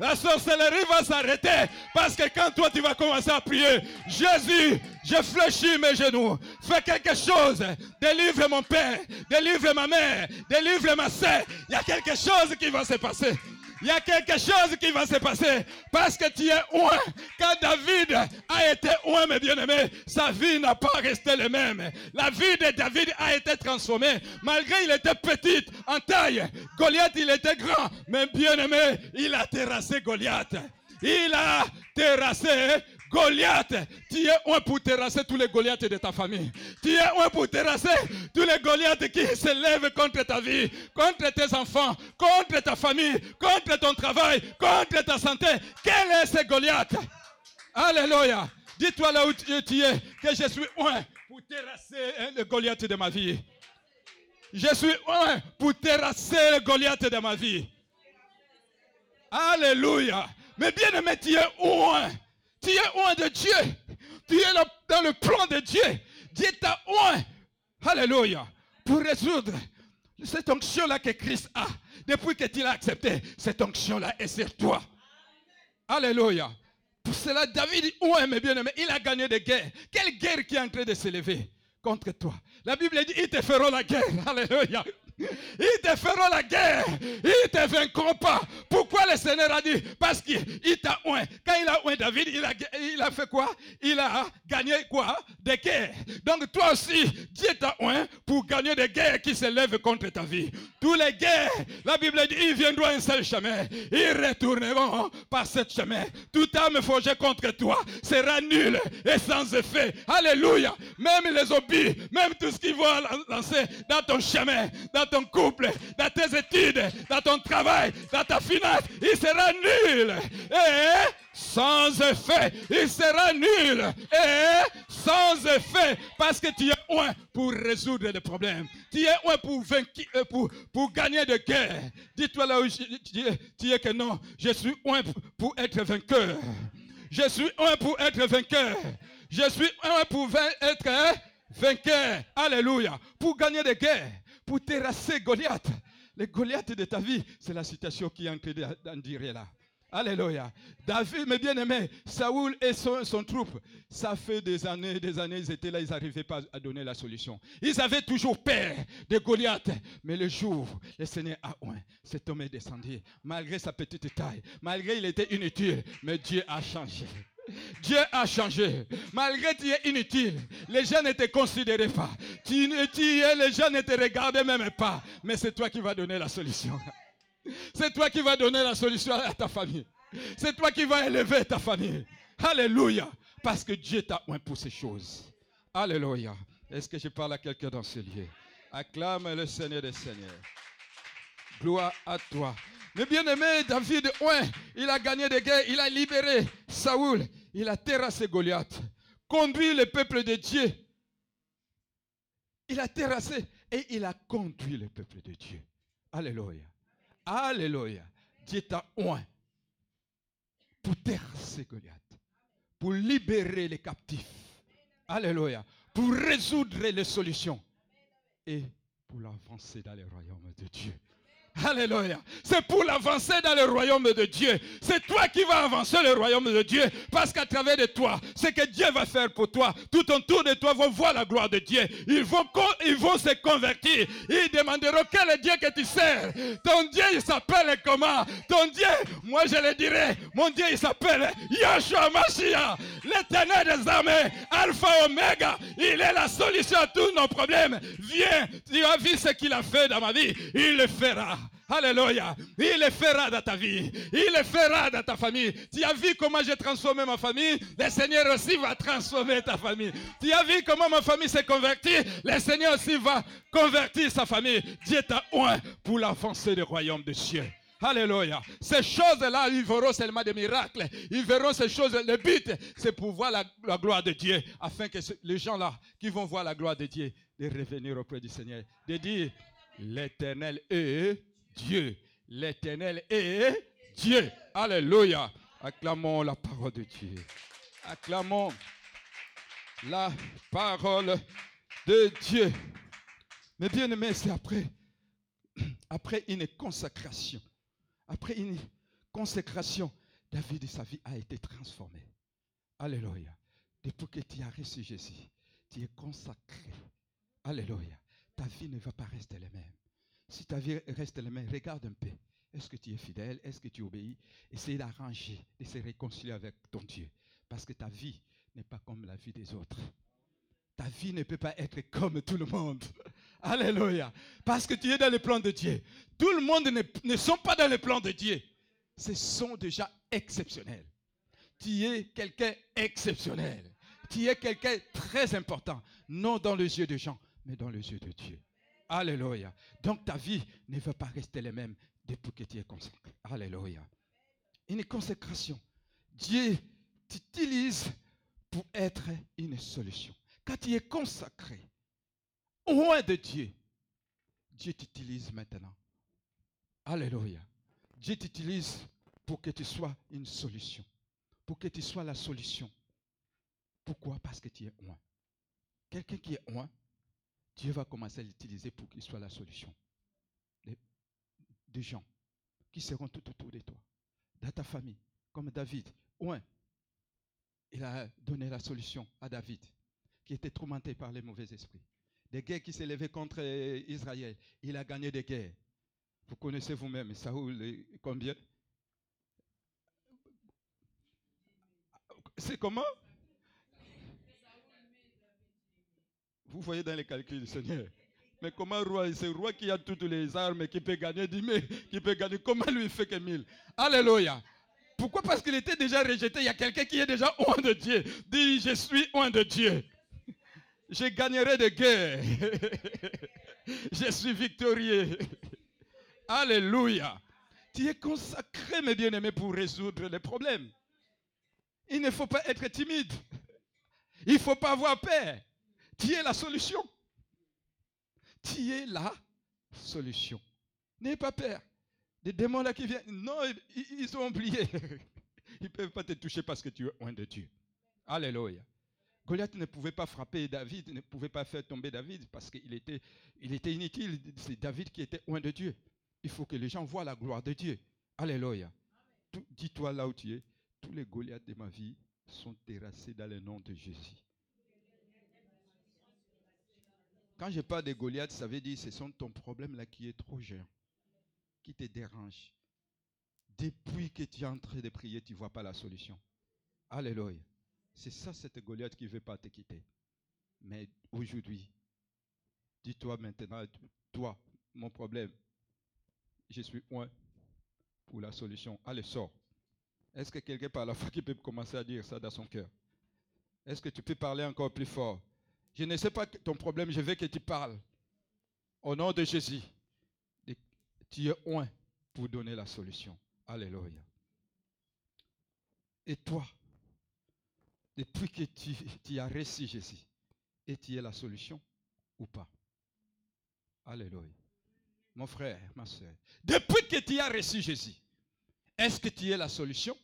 La sorcellerie va s'arrêter parce que quand toi tu vas commencer à prier, Jésus, je fléchis mes genoux, fais quelque chose, délivre mon père, délivre ma mère, délivre ma soeur. Il y a quelque chose qui va se passer. Il y a quelque chose qui va se passer parce que tu es loin. Quand David a été loin, mes bien-aimés, sa vie n'a pas resté la même. La vie de David a été transformée. Malgré il était petit en taille, Goliath il était grand, mais bien-aimé, il a terrassé Goliath. Il a terrassé Goliath, tu es un pour terrasser tous les Goliaths de ta famille. Tu es un pour terrasser tous les Goliaths qui se lèvent contre ta vie, contre tes enfants, contre ta famille, contre ton travail, contre ta santé. Quel est ce Goliath? Alléluia. Dis-toi là où tu es que je suis un pour terrasser le Goliath de ma vie. Je suis un pour terrasser le Goliath de ma vie. Alléluia. Mais bien aimé, tu es un tu es loin de Dieu. Tu es dans le plan de Dieu. Dieu t'a loin. Alléluia. Pour résoudre cette onction-là que Christ a. Depuis que tu l'as accepté, cette onction-là est sur toi. Alléluia. Pour cela, David, ouais, mes bien-aimés, il a gagné des guerres. Quelle guerre qui est en train de s'élever contre toi? La Bible dit, ils te feront la guerre. Alléluia. Ils te feront la guerre. Ils te vaincront pas. Pourquoi le Seigneur a dit Parce qu'il t'a oint. Quand il a oint David, il a, il a fait quoi? Il a gagné quoi? Des guerres. Donc toi aussi, Dieu t'a oint pour gagner des guerres qui s'élèvent contre ta vie. Tous les guerres, la Bible dit, ils viendront un seul chemin. Ils retourneront par ce chemin. Toute âme forgée contre toi sera nulle et sans effet. Alléluia. Même les hobbies, même tout ce qui va lancer dans ton chemin, dans ton couple, dans tes études, dans ton travail, dans ta finance, il sera nul. Et sans effet, il sera nul. Et sans effet, parce que tu es loin pour résoudre les problèmes. Tu es loin pour, euh, pour, pour gagner de guerre. Dis-toi là où tu es que non, je suis loin pour être vainqueur. Je suis loin pour être vainqueur. Je suis loin pour être vainqueur. Alléluia. Pour gagner des guerres pour terrasser Goliath. Les Goliath de ta vie, c'est la situation qui est d'en dire là. Alléluia. David, mes bien-aimés, Saoul et son, son, troupe, ça fait des années, des années, ils étaient là, ils n'arrivaient pas à donner la solution. Ils avaient toujours peur de Goliath. Mais le jour, le Seigneur a oint, cet homme est descendu, malgré sa petite taille, malgré il était inutile, mais Dieu a changé. Dieu a changé. Malgré tu es inutile, les gens ne te considéraient pas. Tu, tu es, les gens ne te regardaient même pas. Mais c'est toi qui vas donner la solution. C'est toi qui vas donner la solution à ta famille. C'est toi qui vas élever ta famille. Alléluia. Parce que Dieu t'a oint pour ces choses. Alléluia. Est-ce que je parle à quelqu'un dans ce lieu? Acclame le Seigneur des Seigneurs. Gloire à toi. Mais bien aimé, David, ouais, il a gagné des guerres, il a libéré Saoul, il a terrassé Goliath, conduit le peuple de Dieu. Il a terrassé et il a conduit le peuple de Dieu. Alléluia. Alléluia. Dieu t'a oint pour terrasser Goliath, pour libérer les captifs. Alléluia. Pour résoudre les solutions et pour l'avancer dans le royaume de Dieu. Alléluia. c'est pour l'avancer dans le royaume de Dieu. C'est toi qui vas avancer le royaume de Dieu parce qu'à travers de toi, ce que Dieu va faire pour toi, tout autour de toi vont voir la gloire de Dieu. Ils vont, ils vont se convertir. Ils demanderont quel est Dieu que tu sers? Ton Dieu, il s'appelle comment? Ton Dieu, moi je le dirai, mon Dieu, il s'appelle Yahshua Mashiach, l'éternel des armées, Alpha Omega. Il est la solution à tous nos problèmes. Viens, tu as vu ce qu'il a fait dans ma vie. Il le fera. Alléluia. Il le fera dans ta vie. Il le fera dans ta famille. Tu as vu comment j'ai transformé ma famille? Le Seigneur aussi va transformer ta famille. Tu as vu comment ma famille s'est convertie? Le Seigneur aussi va convertir sa famille. Dieu t'a oint pour l'avancée du royaume de Dieu. Alléluia. Ces choses-là, ils verront seulement des miracles. Ils verront ces choses. Le but, c'est pour voir la, la, gloire de Dieu. Afin que les gens-là qui vont voir la gloire de Dieu, de revenir auprès du Seigneur. De dire, l'éternel est Dieu. L'éternel est Dieu. Alléluia. Acclamons la parole de Dieu. Acclamons la parole de Dieu. Mais bien aimé, c'est après, une consacration. Après une consécration, David, sa vie a été transformée. Alléluia. Depuis que tu as reçu Jésus, tu es consacré. Alléluia. Ta vie ne va pas rester la même. Si ta vie reste la même, regarde un peu. Est-ce que tu es fidèle? Est-ce que tu obéis? Essaye d'arranger, de se réconcilier avec ton Dieu. Parce que ta vie n'est pas comme la vie des autres. Ta vie ne peut pas être comme tout le monde. Alléluia. Parce que tu es dans le plan de Dieu. Tout le monde ne, ne sont pas dans le plan de Dieu. Ce sont déjà exceptionnels. Tu es quelqu'un exceptionnel. Tu es quelqu'un très important. Non dans les yeux des gens, mais dans les yeux de Dieu. Alléluia. Donc ta vie ne va pas rester la même depuis que tu es consacré. Alléluia. Une consécration. Dieu t'utilise pour être une solution. Quand tu es consacré, loin de Dieu, Dieu t'utilise maintenant. Alléluia. Dieu t'utilise pour que tu sois une solution. Pour que tu sois la solution. Pourquoi? Parce que tu es loin. Quelqu'un qui est loin, Dieu va commencer à l'utiliser pour qu'il soit la solution. Des gens qui seront tout autour de toi, dans ta famille, comme David. Loin, il a donné la solution à David, qui était tourmenté par les mauvais esprits. Des guerres qui s'élevaient contre Israël. Il a gagné des guerres. Vous connaissez vous-même, Saoul, combien? C'est comment? Vous voyez dans les calculs du Seigneur. Mais comment roi, c'est roi qui a toutes les armes, qui peut gagner 10 000, qui peut gagner, comment lui fait que 1000 Alléluia. Pourquoi? Parce qu'il était déjà rejeté. Il y a quelqu'un qui est déjà loin de Dieu. Dis, je suis loin de Dieu. Je gagnerai des guerres. je suis victorieux. Alléluia. Tu es consacré, mes bien-aimés, pour résoudre les problèmes. Il ne faut pas être timide. Il ne faut pas avoir peur. Tu es la solution? Tu es la solution? N'aie pas peur. Des démons là qui viennent, non, ils, ont oublié. Ils ne peuvent pas te toucher parce que tu es loin de Dieu. Alléluia. Goliath ne pouvait pas frapper David, ne pouvait pas faire tomber David parce qu'il était, était inutile. C'est David qui était loin de Dieu. Il faut que les gens voient la gloire de Dieu. Alléluia. Dis-toi là où tu es, tous les Goliaths de ma vie sont terrassés dans le nom de Jésus. Quand je parle de Goliath, ça veut dire que ce sont ton problème là qui est trop géant, qui te dérange. Depuis que tu es en train de prier, tu ne vois pas la solution. Alléluia. C'est ça, cette Goliath qui ne veut pas te quitter. Mais aujourd'hui, dis-toi maintenant, toi, mon problème, je suis loin pour la solution. Allez, sors. Est-ce que quelqu'un par la foi qui peut commencer à dire ça dans son cœur? Est-ce que tu peux parler encore plus fort? Je ne sais pas ton problème, je veux que tu parles. Au nom de Jésus, tu es loin pour donner la solution. Alléluia. Et toi, depuis que tu, as reçu Jésus, et tu la solution ou pas? Alléluia. Mon frère, ma soeur, depuis que tu as reçu Jésus, est-ce que tu es la solution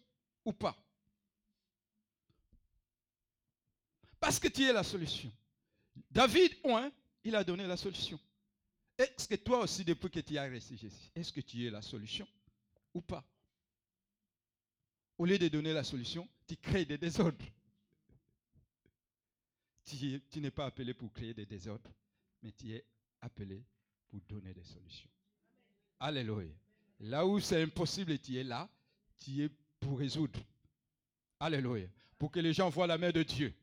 ou pas? Parce que tu es la solution. David, il a donné la solution. Est-ce que toi aussi, depuis que tu as resté Jésus, est-ce que tu es la solution ou pas? Au lieu de donner la solution, tu crées des désordres. Tu, tu n'es pas appelé pour créer des désordres, mais tu es appelé pour donner des solutions. Alléluia. Là où c'est impossible, tu es là, tu es pour résoudre. Alléluia. Pour que les gens voient la main de Dieu.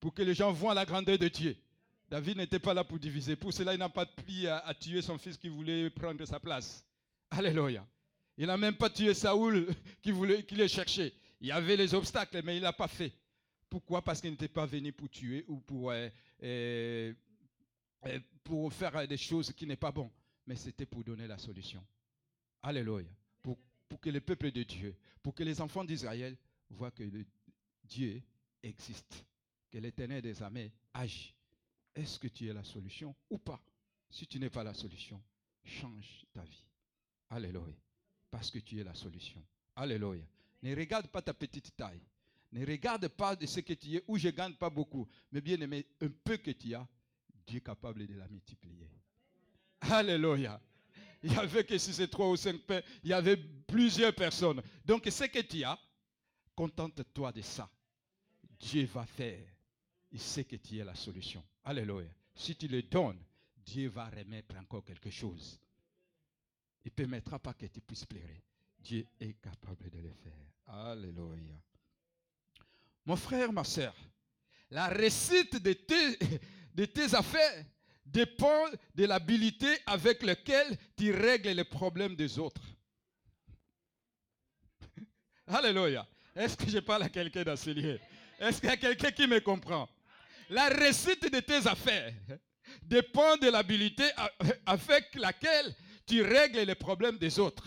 Pour que les gens voient la grandeur de Dieu. David n'était pas là pour diviser. Pour cela, il n'a pas plié à, tuer son fils qui voulait prendre sa place. Alléluia. Il n'a même pas tué Saoul qui, voulait, qui le cherchait. Il y avait les obstacles, mais il n'a pas fait. Pourquoi? Parce qu'il n'était pas venu pour tuer ou pour, euh, euh, pour faire des choses qui n'est pas bon. Mais c'était pour donner la solution. Alléluia. Pour, que le peuple de Dieu, pour que les enfants d'Israël voient que Dieu existe, que l'éternel des armées agit. Est-ce que tu es la solution ou pas? Si tu n'es pas la solution, change ta vie. Alléluia. Parce que tu es la solution. Alléluia. Ne regarde pas ta petite taille. Ne regarde pas de ce que tu es, où je ne gagne pas beaucoup. Mais bien aimé, un peu que tu as, Dieu est capable de la multiplier. Alléluia. Il y avait que si c'est trois ou cinq pains, il y avait plusieurs personnes. Donc ce que tu as, contente-toi de ça. Dieu va faire. Il sait que tu es la solution. Alléluia. Si tu le donnes, Dieu va remettre encore quelque chose. Il ne permettra pas que tu puisses pleurer. Dieu est capable de le faire. Alléluia. Mon frère, ma soeur, la réussite de tes, affaires dépend de l'habilité avec laquelle tu règles les problèmes des autres. Alléluia. Est-ce que je parle à quelqu'un dans ce lieu? Est-ce qu'il y a quelqu'un qui me comprend? La réussite de tes affaires dépend de l'habilité avec laquelle tu règles les problèmes des autres.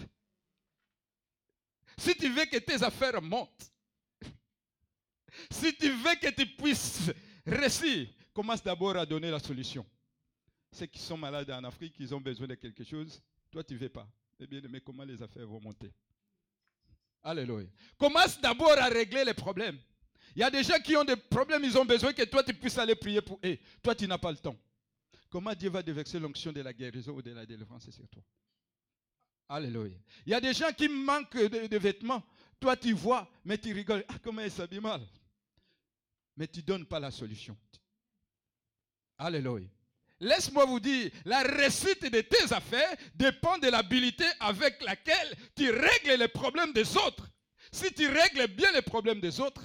Si tu veux que tes affaires montent, si tu veux que tu puisses réussir, commence d'abord à donner la solution. Ceux qui sont malades en Afrique, ils ont besoin de quelque chose, toi tu ne veux pas. Eh bien, mais comment les affaires vont monter? Alléluia. Commence d'abord à régler les problèmes. Il y a des gens qui ont des problèmes, ils ont besoin que toi tu puisses aller prier pour eux. Toi tu n'as pas le temps. Comment Dieu va déverser l'onction de la guérison ou de la délivrance sur toi? Alléluia. Il y a des gens qui manquent de, vêtements. Toi tu vois, mais tu rigoles. Ah, comment ils s'habillent mal. Mais tu ne donnes pas la solution. Alléluia. Laisse-moi vous dire, la réussite de tes affaires dépend de l'habilité avec laquelle tu règles les problèmes des autres. Si tu règles bien les problèmes des autres,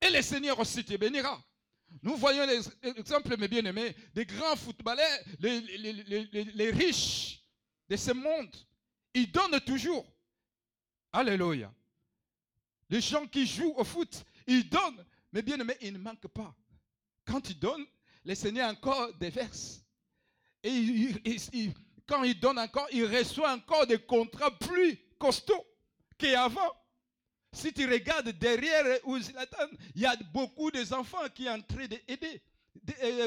et le Seigneur aussi te bénira. Nous voyons les exemples, mes bien-aimés, des grands footballeurs, les, riches de ce monde. Ils donnent toujours. Alléluia. Les gens qui jouent au foot, ils donnent. Mais bien-aimés, ils ne manquent pas. Quand ils donnent, le Seigneur encore déverse. Et quand il donne encore, il reçoit encore des contrats plus costauds qu'avant. Si tu regardes derrière Zlatan, il y a beaucoup d'enfants qui sont en train d'aider.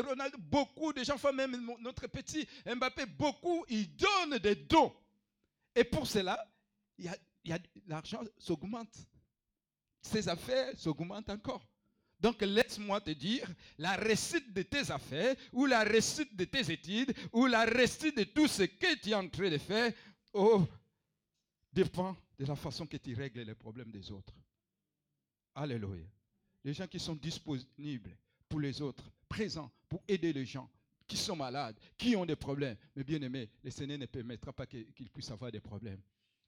Ronaldo, beaucoup de enfants, même notre petit Mbappé, beaucoup, ils donnent des dons. Et pour cela, y a, l'argent s'augmente. Ses affaires s'augmentent encore. Donc laisse-moi te dire, la réussite de tes affaires, ou la réussite de tes études, ou la réussite de tout ce que tu es en train de faire, oh, dépend de la façon que tu règles les problèmes des autres. Alléluia. Les gens qui sont disponibles pour les autres, présents pour aider les gens qui sont malades, qui ont des problèmes. Mais bien aimé, le Seigneur ne permettra pas qu'ils puissent avoir des problèmes.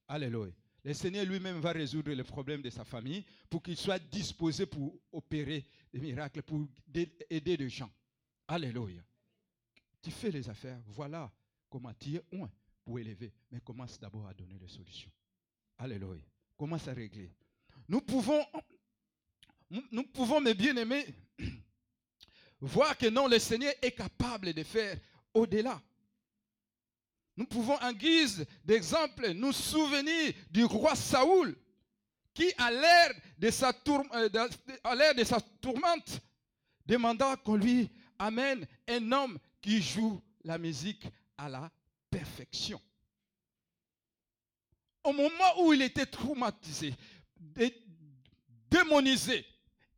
Alléluia. Le Seigneur lui-même va résoudre les problèmes de sa famille pour qu'il soit disposé pour opérer des miracles, pour aider les gens. Alléluia. Tu fais les affaires, voilà comment tu es un pour élever. Mais commence d'abord à donner les solutions. Alléluia. Commence à régler. Nous pouvons, nous mes bien-aimés, voir que non, le Seigneur est capable de faire au-delà. Nous pouvons, en guise d'exemple, nous souvenir du roi Saoul, qui, à l'ère de, sa sa tourmente, demanda qu'on lui amène un homme qui joue la musique à la perfection. Au moment où il était traumatisé, démonisé,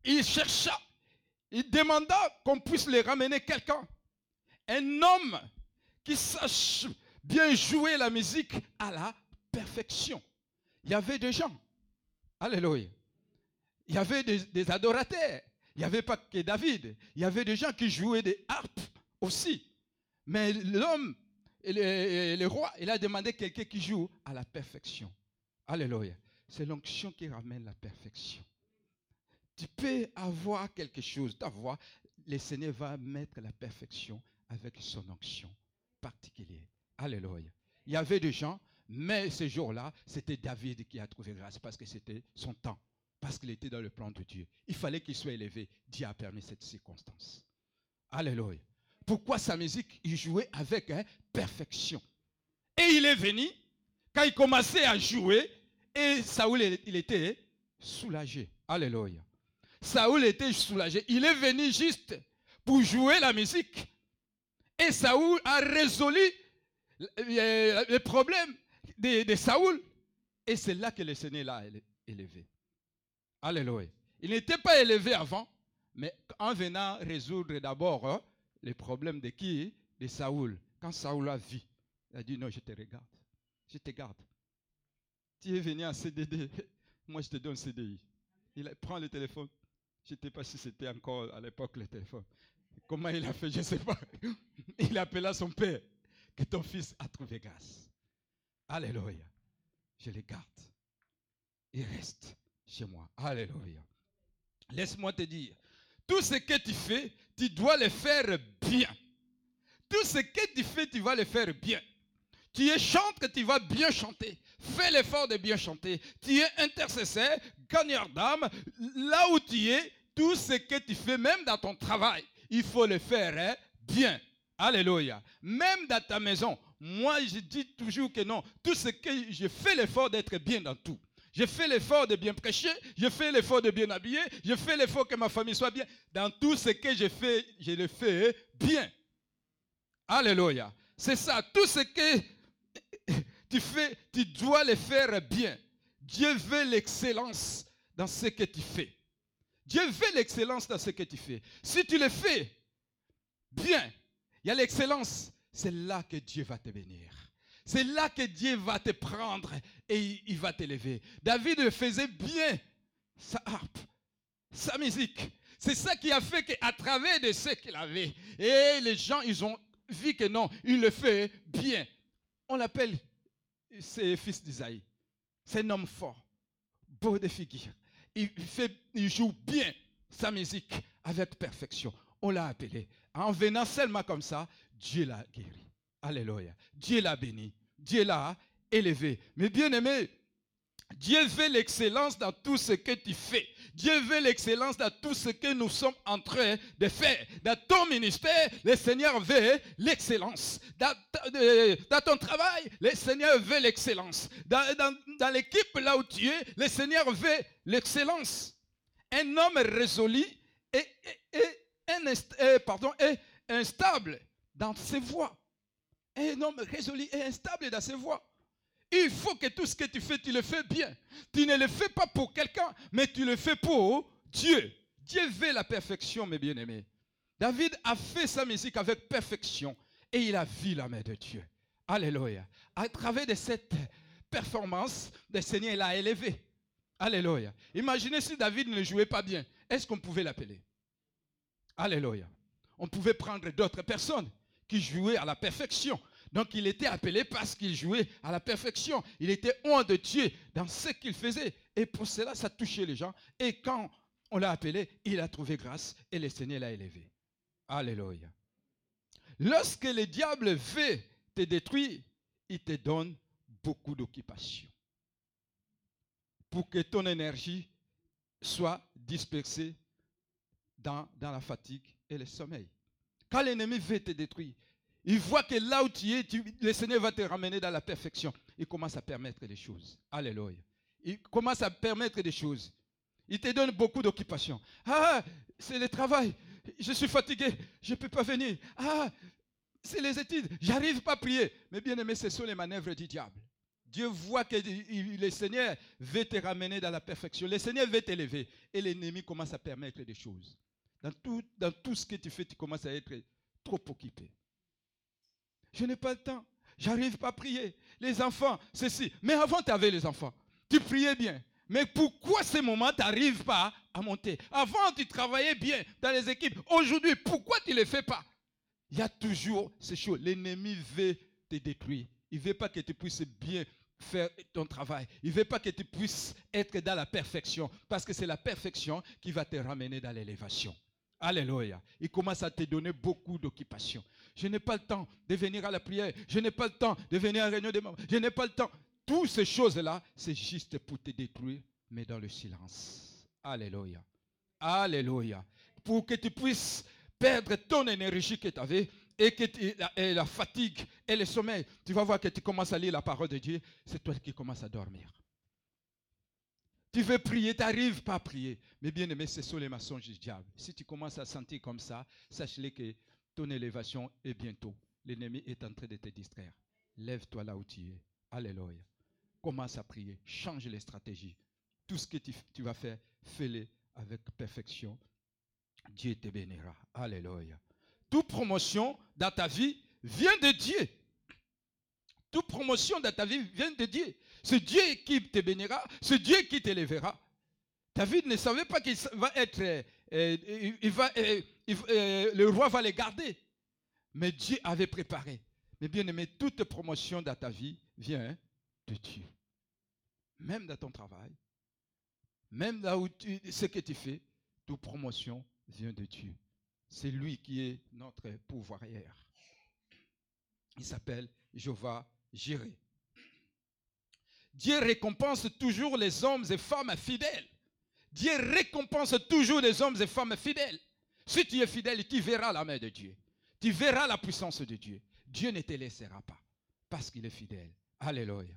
il chercha, il demanda qu'on puisse lui ramener quelqu'un, un homme qui sache bien jouer la musique à la perfection. Il y avait des gens. Alléluia. Il y avait des, des adorateurs. Il n'y avait pas que David. Il y avait des gens qui jouaient des harpes aussi. Mais l'homme, et le, roi, il a demandé quelqu'un qui joue à la perfection. Alléluia. C'est l'onction qui ramène la perfection. Tu peux avoir quelque chose, ta voix, le Seigneur va mettre la perfection avec son onction particulière. Alléluia. Il y avait des gens, mais ce jour-là, c'était David qui a trouvé grâce parce que c'était son temps, parce qu'il était dans le plan de Dieu. Il fallait qu'il soit élevé. Dieu a permis cette circonstance. Alléluia. Pourquoi sa musique, il jouait avec hein, perfection? Et il est venu, quand il commençait à jouer, et Saoul, il était soulagé. Alléluia. Saoul était soulagé. Il est venu juste pour jouer la musique. Et Saoul a résolu le problème de, Saoul. Et c'est là que le Seigneur l'a élevé. Alléluia. Il n'était pas élevé avant, mais en venant résoudre d'abord hein, les problèmes de qui? De Saoul. Quand Saoul a vu, il a dit non, je te regarde. Je te garde. Tu es venu en CDD, moi je te donne CDI. Il prend le téléphone. Je ne sais pas si c'était encore à l'époque le téléphone. Comment il a fait, je ne sais pas. Il appela son père, que ton fils a trouvé grâce. Alléluia. Je le garde. Il reste chez moi. Alléluia. Laisse-moi te dire, tout ce que tu fais, tu dois le faire bien. Tout ce que tu fais, tu vas le faire bien. Tu es chanteur, tu vas bien chanter. Fais l'effort de bien chanter. Tu es intercesseur, gagneur d'âme. Là où tu es, tout ce que tu fais, même dans ton travail, il faut le faire bien. Alléluia. Même dans ta maison, moi je dis toujours que non. Tout ce que je fais l'effort d'être bien dans tout. Je fais l'effort de bien prêcher, je fais l'effort de bien habiller, je fais l'effort que ma famille soit bien. Dans tout ce que je fais, je le fais bien. Alléluia. C'est ça. Tout ce que tu fais, tu dois le faire bien. Dieu veut l'excellence dans ce que tu fais. Dieu veut l'excellence dans ce que tu fais. Si tu le fais bien, il y a l'excellence, c'est là que Dieu va te bénir. C'est là que Dieu va te prendre et il va t'élever. David faisait bien sa harpe, sa musique. C'est ça qui a fait qu'à travers de ce qu'il avait, et les gens, ils ont vu que non, il le fait bien. On l'appelle, c'est fils d'Isaïe. C'est un homme fort, beau de figure. Il, fait, il joue bien sa musique avec perfection. On l'a appelé. En venant seulement comme ça, Dieu l'a guéri. Alléluia. Dieu l'a béni. Dieu l'a élevé. Mais bien aimé, Dieu veut l'excellence dans tout ce que tu fais. Dieu veut l'excellence dans tout ce que nous sommes en train de faire. Dans ton ministère, le Seigneur veut l'excellence. Dans, ton travail, le Seigneur veut l'excellence. Dans, l'équipe là où tu es, le Seigneur veut l'excellence. Un homme résolu pardon, est instable dans ses voies. Un homme résolu et instable dans ses voies. Il faut que tout ce que tu fais, tu le fais bien. Tu ne le fais pas pour quelqu'un, mais tu le fais pour Dieu. Dieu veut la perfection, mes bien-aimés. David a fait sa musique avec perfection et il a vu la main de Dieu. Alléluia. À travers de cette performance, le Seigneur l'a élevé. Alléluia. Imaginez si David ne jouait pas bien. Est-ce qu'on pouvait l'appeler? Alléluia. On pouvait prendre d'autres personnes qui jouaient à la perfection. Donc il était appelé parce qu'il jouait à la perfection. Il était loin de Dieu dans ce qu'il faisait. Et pour cela, ça touchait les gens. Et quand on l'a appelé, il a trouvé grâce et le Seigneur l'a élevé. Alléluia. Lorsque le diable veut te détruire, il te donne beaucoup d'occupation. Pour que ton énergie soit dispersée dans la fatigue et le sommeil. Quand l'ennemi veut te détruire, il voit que là où tu es, le Seigneur va te ramener dans la perfection. Il commence à permettre des choses. Alléluia. Il commence à permettre des choses. Il te donne beaucoup d'occupation. Ah, c'est le travail. Je suis fatigué. Je ne peux pas venir. Ah, c'est les études. J'arrive pas à prier. Mais bien aimé, ce sont les manœuvres du diable. Dieu voit que le Seigneur veut te ramener dans la perfection. Le Seigneur veut t'élever. Et l'ennemi commence à permettre des choses. Dans tout, dans tout ce que tu fais, tu commences à être trop occupé. Je n'ai pas le temps. J'arrive pas à prier. Les enfants, ceci. Mais avant, tu avais les enfants. Tu priais bien. Mais pourquoi ces moments, tu n'arrives pas à monter? Avant, tu travaillais bien dans les équipes. Aujourd'hui, pourquoi tu ne les fais pas? Il y a toujours ces choses. L'ennemi veut te détruire. Il ne veut pas que tu puisses bien faire ton travail. Il ne veut pas que tu puisses être dans la perfection. Parce que c'est la perfection qui va te ramener dans l'élévation. Alléluia. Il commence à te donner beaucoup d'occupations. Je n'ai pas le temps de venir à la prière. Je n'ai pas le temps de venir à la réunion des membres. Je n'ai pas le temps. Toutes ces choses-là, c'est juste pour te détruire, mais dans le silence. Alléluia. Alléluia. Pour que tu puisses perdre ton énergie que tu avais et que la fatigue et le sommeil. Tu vas voir que tu commences à lire la parole de Dieu. C'est toi qui commences à dormir. Tu veux prier, tu n'arrives pas à prier. Mais bien aimé, ce sont les mensonges du diable. Si tu commences à sentir comme ça, sache-le que ton élévation est bientôt. L'ennemi est en train de te distraire. Lève-toi là où tu es. Alléluia. Commence à prier. Change les stratégies. Tout ce que tu, vas faire, fais-le avec perfection. Dieu te bénira. Alléluia. Toute promotion dans ta vie vient de Dieu. Toute promotion dans ta vie vient de Dieu. C'est Dieu qui te bénira. C'est Dieu qui t'élèvera. David ne savait pas qu'il va être, euh, euh, il va, euh, le roi va les garder. Mais Dieu avait préparé. Mais bien aimé, toute promotion dans ta vie vient de Dieu. Même dans ton travail, même là où tu, ce que tu fais, toute promotion vient de Dieu. C'est lui qui est notre pouvoirière. Il s'appelle Jéhovah Jireh. Dieu récompense toujours les hommes et femmes fidèles. Dieu récompense toujours les hommes et femmes fidèles. Si tu es fidèle, tu verras la main de Dieu. Tu verras la puissance de Dieu. Dieu ne te laissera pas parce qu'il est fidèle. Alléluia.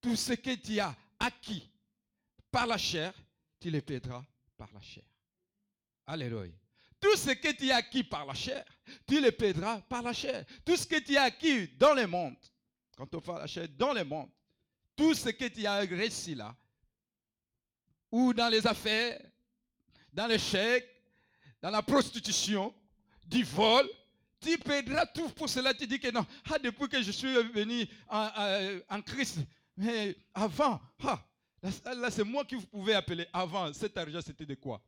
Tout ce que tu as acquis par la chair, tu le perdras par la chair. Alléluia. Tout ce que tu as acquis par la chair, tu le perdras par la chair. Tout ce que tu as acquis dans le monde, quand on parle la chair, dans le monde, tout ce que tu as réussi là, ou dans les affaires, dans chèques, dans la prostitution, du vol, tu perdras tout pour cela. Tu dis que non, ah, depuis que je suis venu en, Christ, mais avant, ah, là, c'est moi qui vous pouvez appeler avant. Cet argent, c'était de quoi?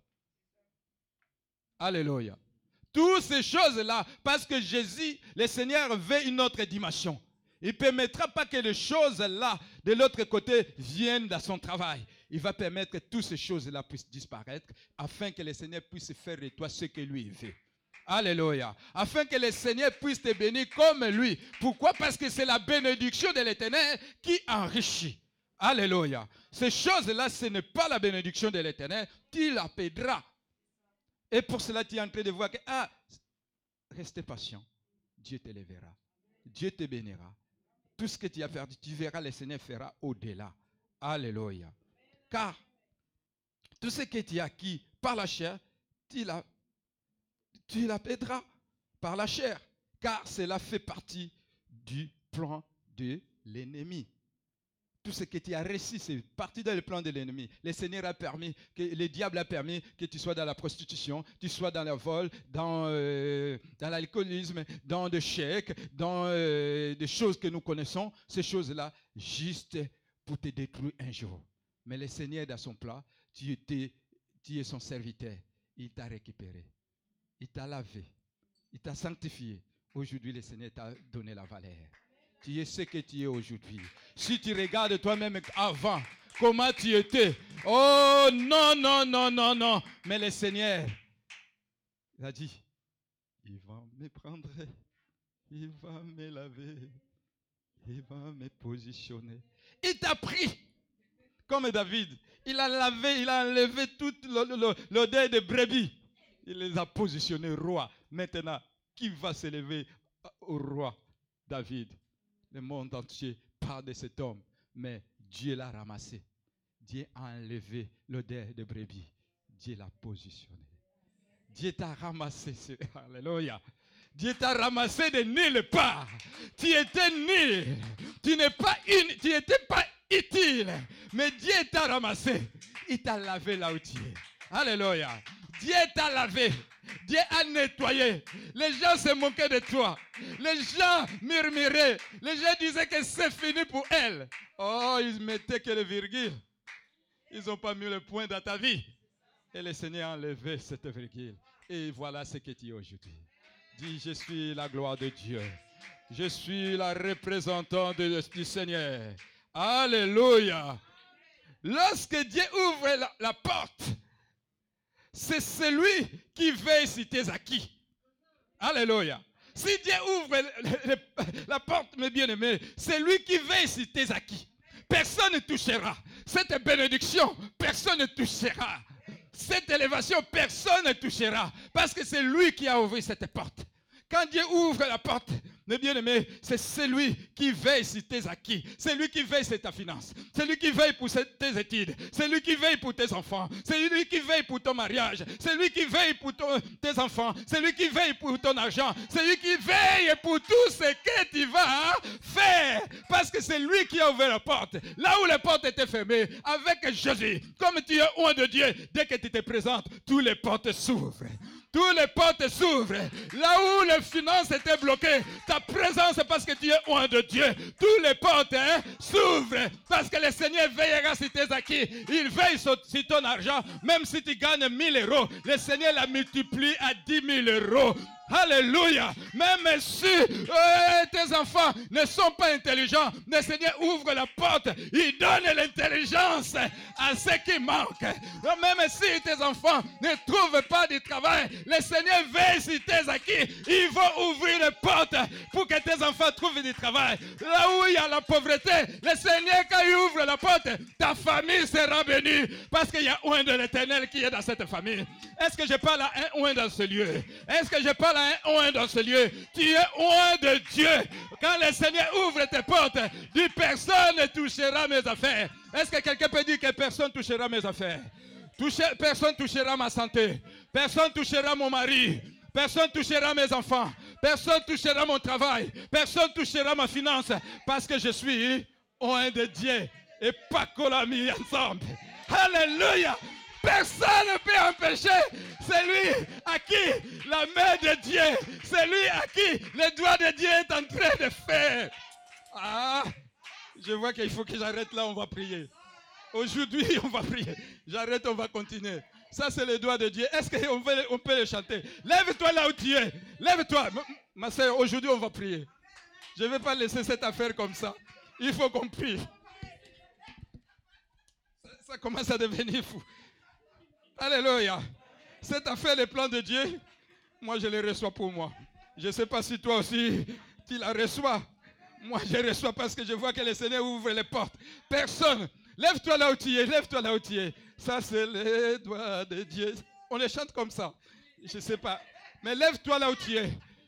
Alléluia. Toutes ces choses-là, parce que Jésus, le Seigneur, veut une autre dimension. Il ne permettra pas que les choses-là, de l'autre côté, viennent dans son travail. Il va permettre que toutes ces choses-là puissent disparaître, afin que le Seigneur puisse faire de toi ce que lui veut. Alléluia. Afin que le Seigneur puisse te bénir comme lui. Pourquoi? Parce que c'est la bénédiction de l'Éternel qui enrichit. Alléluia. Ces choses-là, ce n'est pas la bénédiction de l'Éternel. Tu la perdras. Et pour cela, tu es en train de voir que, ah, restez patient. Dieu te lèvera. Dieu te bénira tout ce que tu as perdu, tu verras, le Seigneur fera au-delà. Alléluia. Car tout ce que tu as acquis par la chair, tu la, tu par la chair. Car cela fait partie du plan de l'ennemi tout ce que tu as réussi, c'est parti dans le plan de l'ennemi. Le Seigneur a permis, le diable a permis que tu sois dans la prostitution, tu sois dans le vol, dans, euh, l'alcoolisme, dans des chèques, dans euh, des choses que nous connaissons. Ces choses-là, juste pour te détruire un jour. Mais le Seigneur, dans son plan, tu, étais, tu es son serviteur. Il t'a récupéré. Il t'a lavé. Il t'a sanctifié. Aujourd'hui, le Seigneur t'a donné la valeur. Tu es ce que tu es aujourd'hui. Si tu regardes toi-même avant, comment tu étais. Oh non, non, non, non, non. Mais le Seigneur il a dit, il va me prendre, il va me laver, il va me positionner. Il t'a pris comme David. Il a lavé, il a enlevé toute l'odeur de brebis. Il les a positionnés roi. Maintenant, qui va s'élever au roi David? Le monde entier parle de cet homme, mais Dieu l'a ramassé. Dieu a enlevé l'odeur de brebis. Dieu l'a positionné. Dieu t'a ramassé. Alléluia. Dieu t'a ramassé de nulle part. Tu étais nul. Tu pas tu n'étais pas utile. Mais Dieu t'a ramassé. Il t'a lavé là où tu es. Alléluia. Dieu t'a lavé. Dieu a nettoyé. Les gens se moquaient de toi. Les gens murmuraient. Les gens disaient que c'est fini pour elle. Oh, ils mettaient que les virgules. Ils n'ont pas mis le point dans ta vie. Et le Seigneur a enlevé cette virgule. Et voilà ce que tu es aujourd'hui. Dis, je suis la gloire de Dieu. Je suis la représentante du Seigneur. Alléluia. Lorsque Dieu ouvre la, porte, c'est celui qui veille sur tes acquis. Alléluia. Si Dieu ouvre la porte, mes bien-aimés, c'est lui qui veille sur tes acquis. Personne ne touchera. Cette bénédiction, personne ne touchera. Cette élévation, personne ne touchera. Parce que c'est lui qui a ouvert cette porte. Quand Dieu ouvre la porte, mes bien-aimés, c'est celui qui veille sur tes acquis. C'est lui qui veille sur ta finance. C'est lui qui veille pour tes études. C'est lui qui veille pour tes enfants. C'est lui qui veille pour ton mariage. C'est lui qui veille pour tes enfants. C'est lui qui veille pour ton argent. C'est lui qui veille pour tout ce que tu vas faire. Parce que c'est lui qui a ouvert la porte. Là où les portes étaient fermées, avec Jésus, comme tu es loin de Dieu, dès que tu te présentes, toutes les portes s'ouvrent. Toutes les portes s'ouvrent. Là où les finances étaient bloquées, ta présence parce que tu es loin de Dieu. Toutes les portes hein, s'ouvrent parce que le Seigneur veillera sur tes acquis. Il veille sur, ton argent. Même si tu gagnes 1000 euros, le Seigneur la multiplie à 10 000 euros. Alléluia. Même si euh, tes enfants ne sont pas intelligents, le Seigneur ouvre la porte. Il donne l'intelligence à ceux qui manquent. Même si tes enfants ne trouvent pas de travail, le Seigneur veille sur tes acquis. Il va ouvrir les portes pour que tes enfants trouvent du travail. Là où il y a la pauvreté, le Seigneur, quand il ouvre la porte, ta famille sera bénie. Parce qu'il y a un de l'éternel qui est dans cette famille. Est-ce que je parle à un oin dans ce lieu? Est-ce que je parle à un oin dans ce lieu? Tu es oin de Dieu. Quand le Seigneur ouvre tes portes, dit personne ne touchera mes affaires. Est-ce que quelqu'un peut dire que personne touchera mes affaires? personne touchera ma santé. Personne touchera mon mari. Personne touchera mes enfants. Personne touchera mon travail. Personne touchera ma finance. Parce que je suis oin de Dieu. Et pas qu'on l'a mis ensemble. Alléluia. Personne ne peut empêcher celui à qui la main de Dieu, celui à qui le doigt de Dieu est en train de faire. Ah, je vois qu'il faut que j'arrête là, on va prier. Aujourd'hui, on va prier. J'arrête, on va continuer. Ça, c'est le doigt de Dieu. Est-ce qu'on peut, le chanter? Lève-toi là où tu es. Lève-toi. Ma soeur, aujourd'hui, on va prier. Je ne vais pas laisser cette affaire comme ça. Il faut qu'on prie. ça commence à devenir fou. Alléluia. Cette affaire, les plans de Dieu, moi je les reçois pour moi. Je ne sais pas si toi aussi tu la reçois. Moi je reçois parce que je vois que le Seigneur ouvre les portes. Personne. Lève-toi là où tu es, lève-toi là où tu es. Ça c'est les doigts de Dieu. On les chante comme ça. Je ne sais pas. Mais lève-toi là où tu es.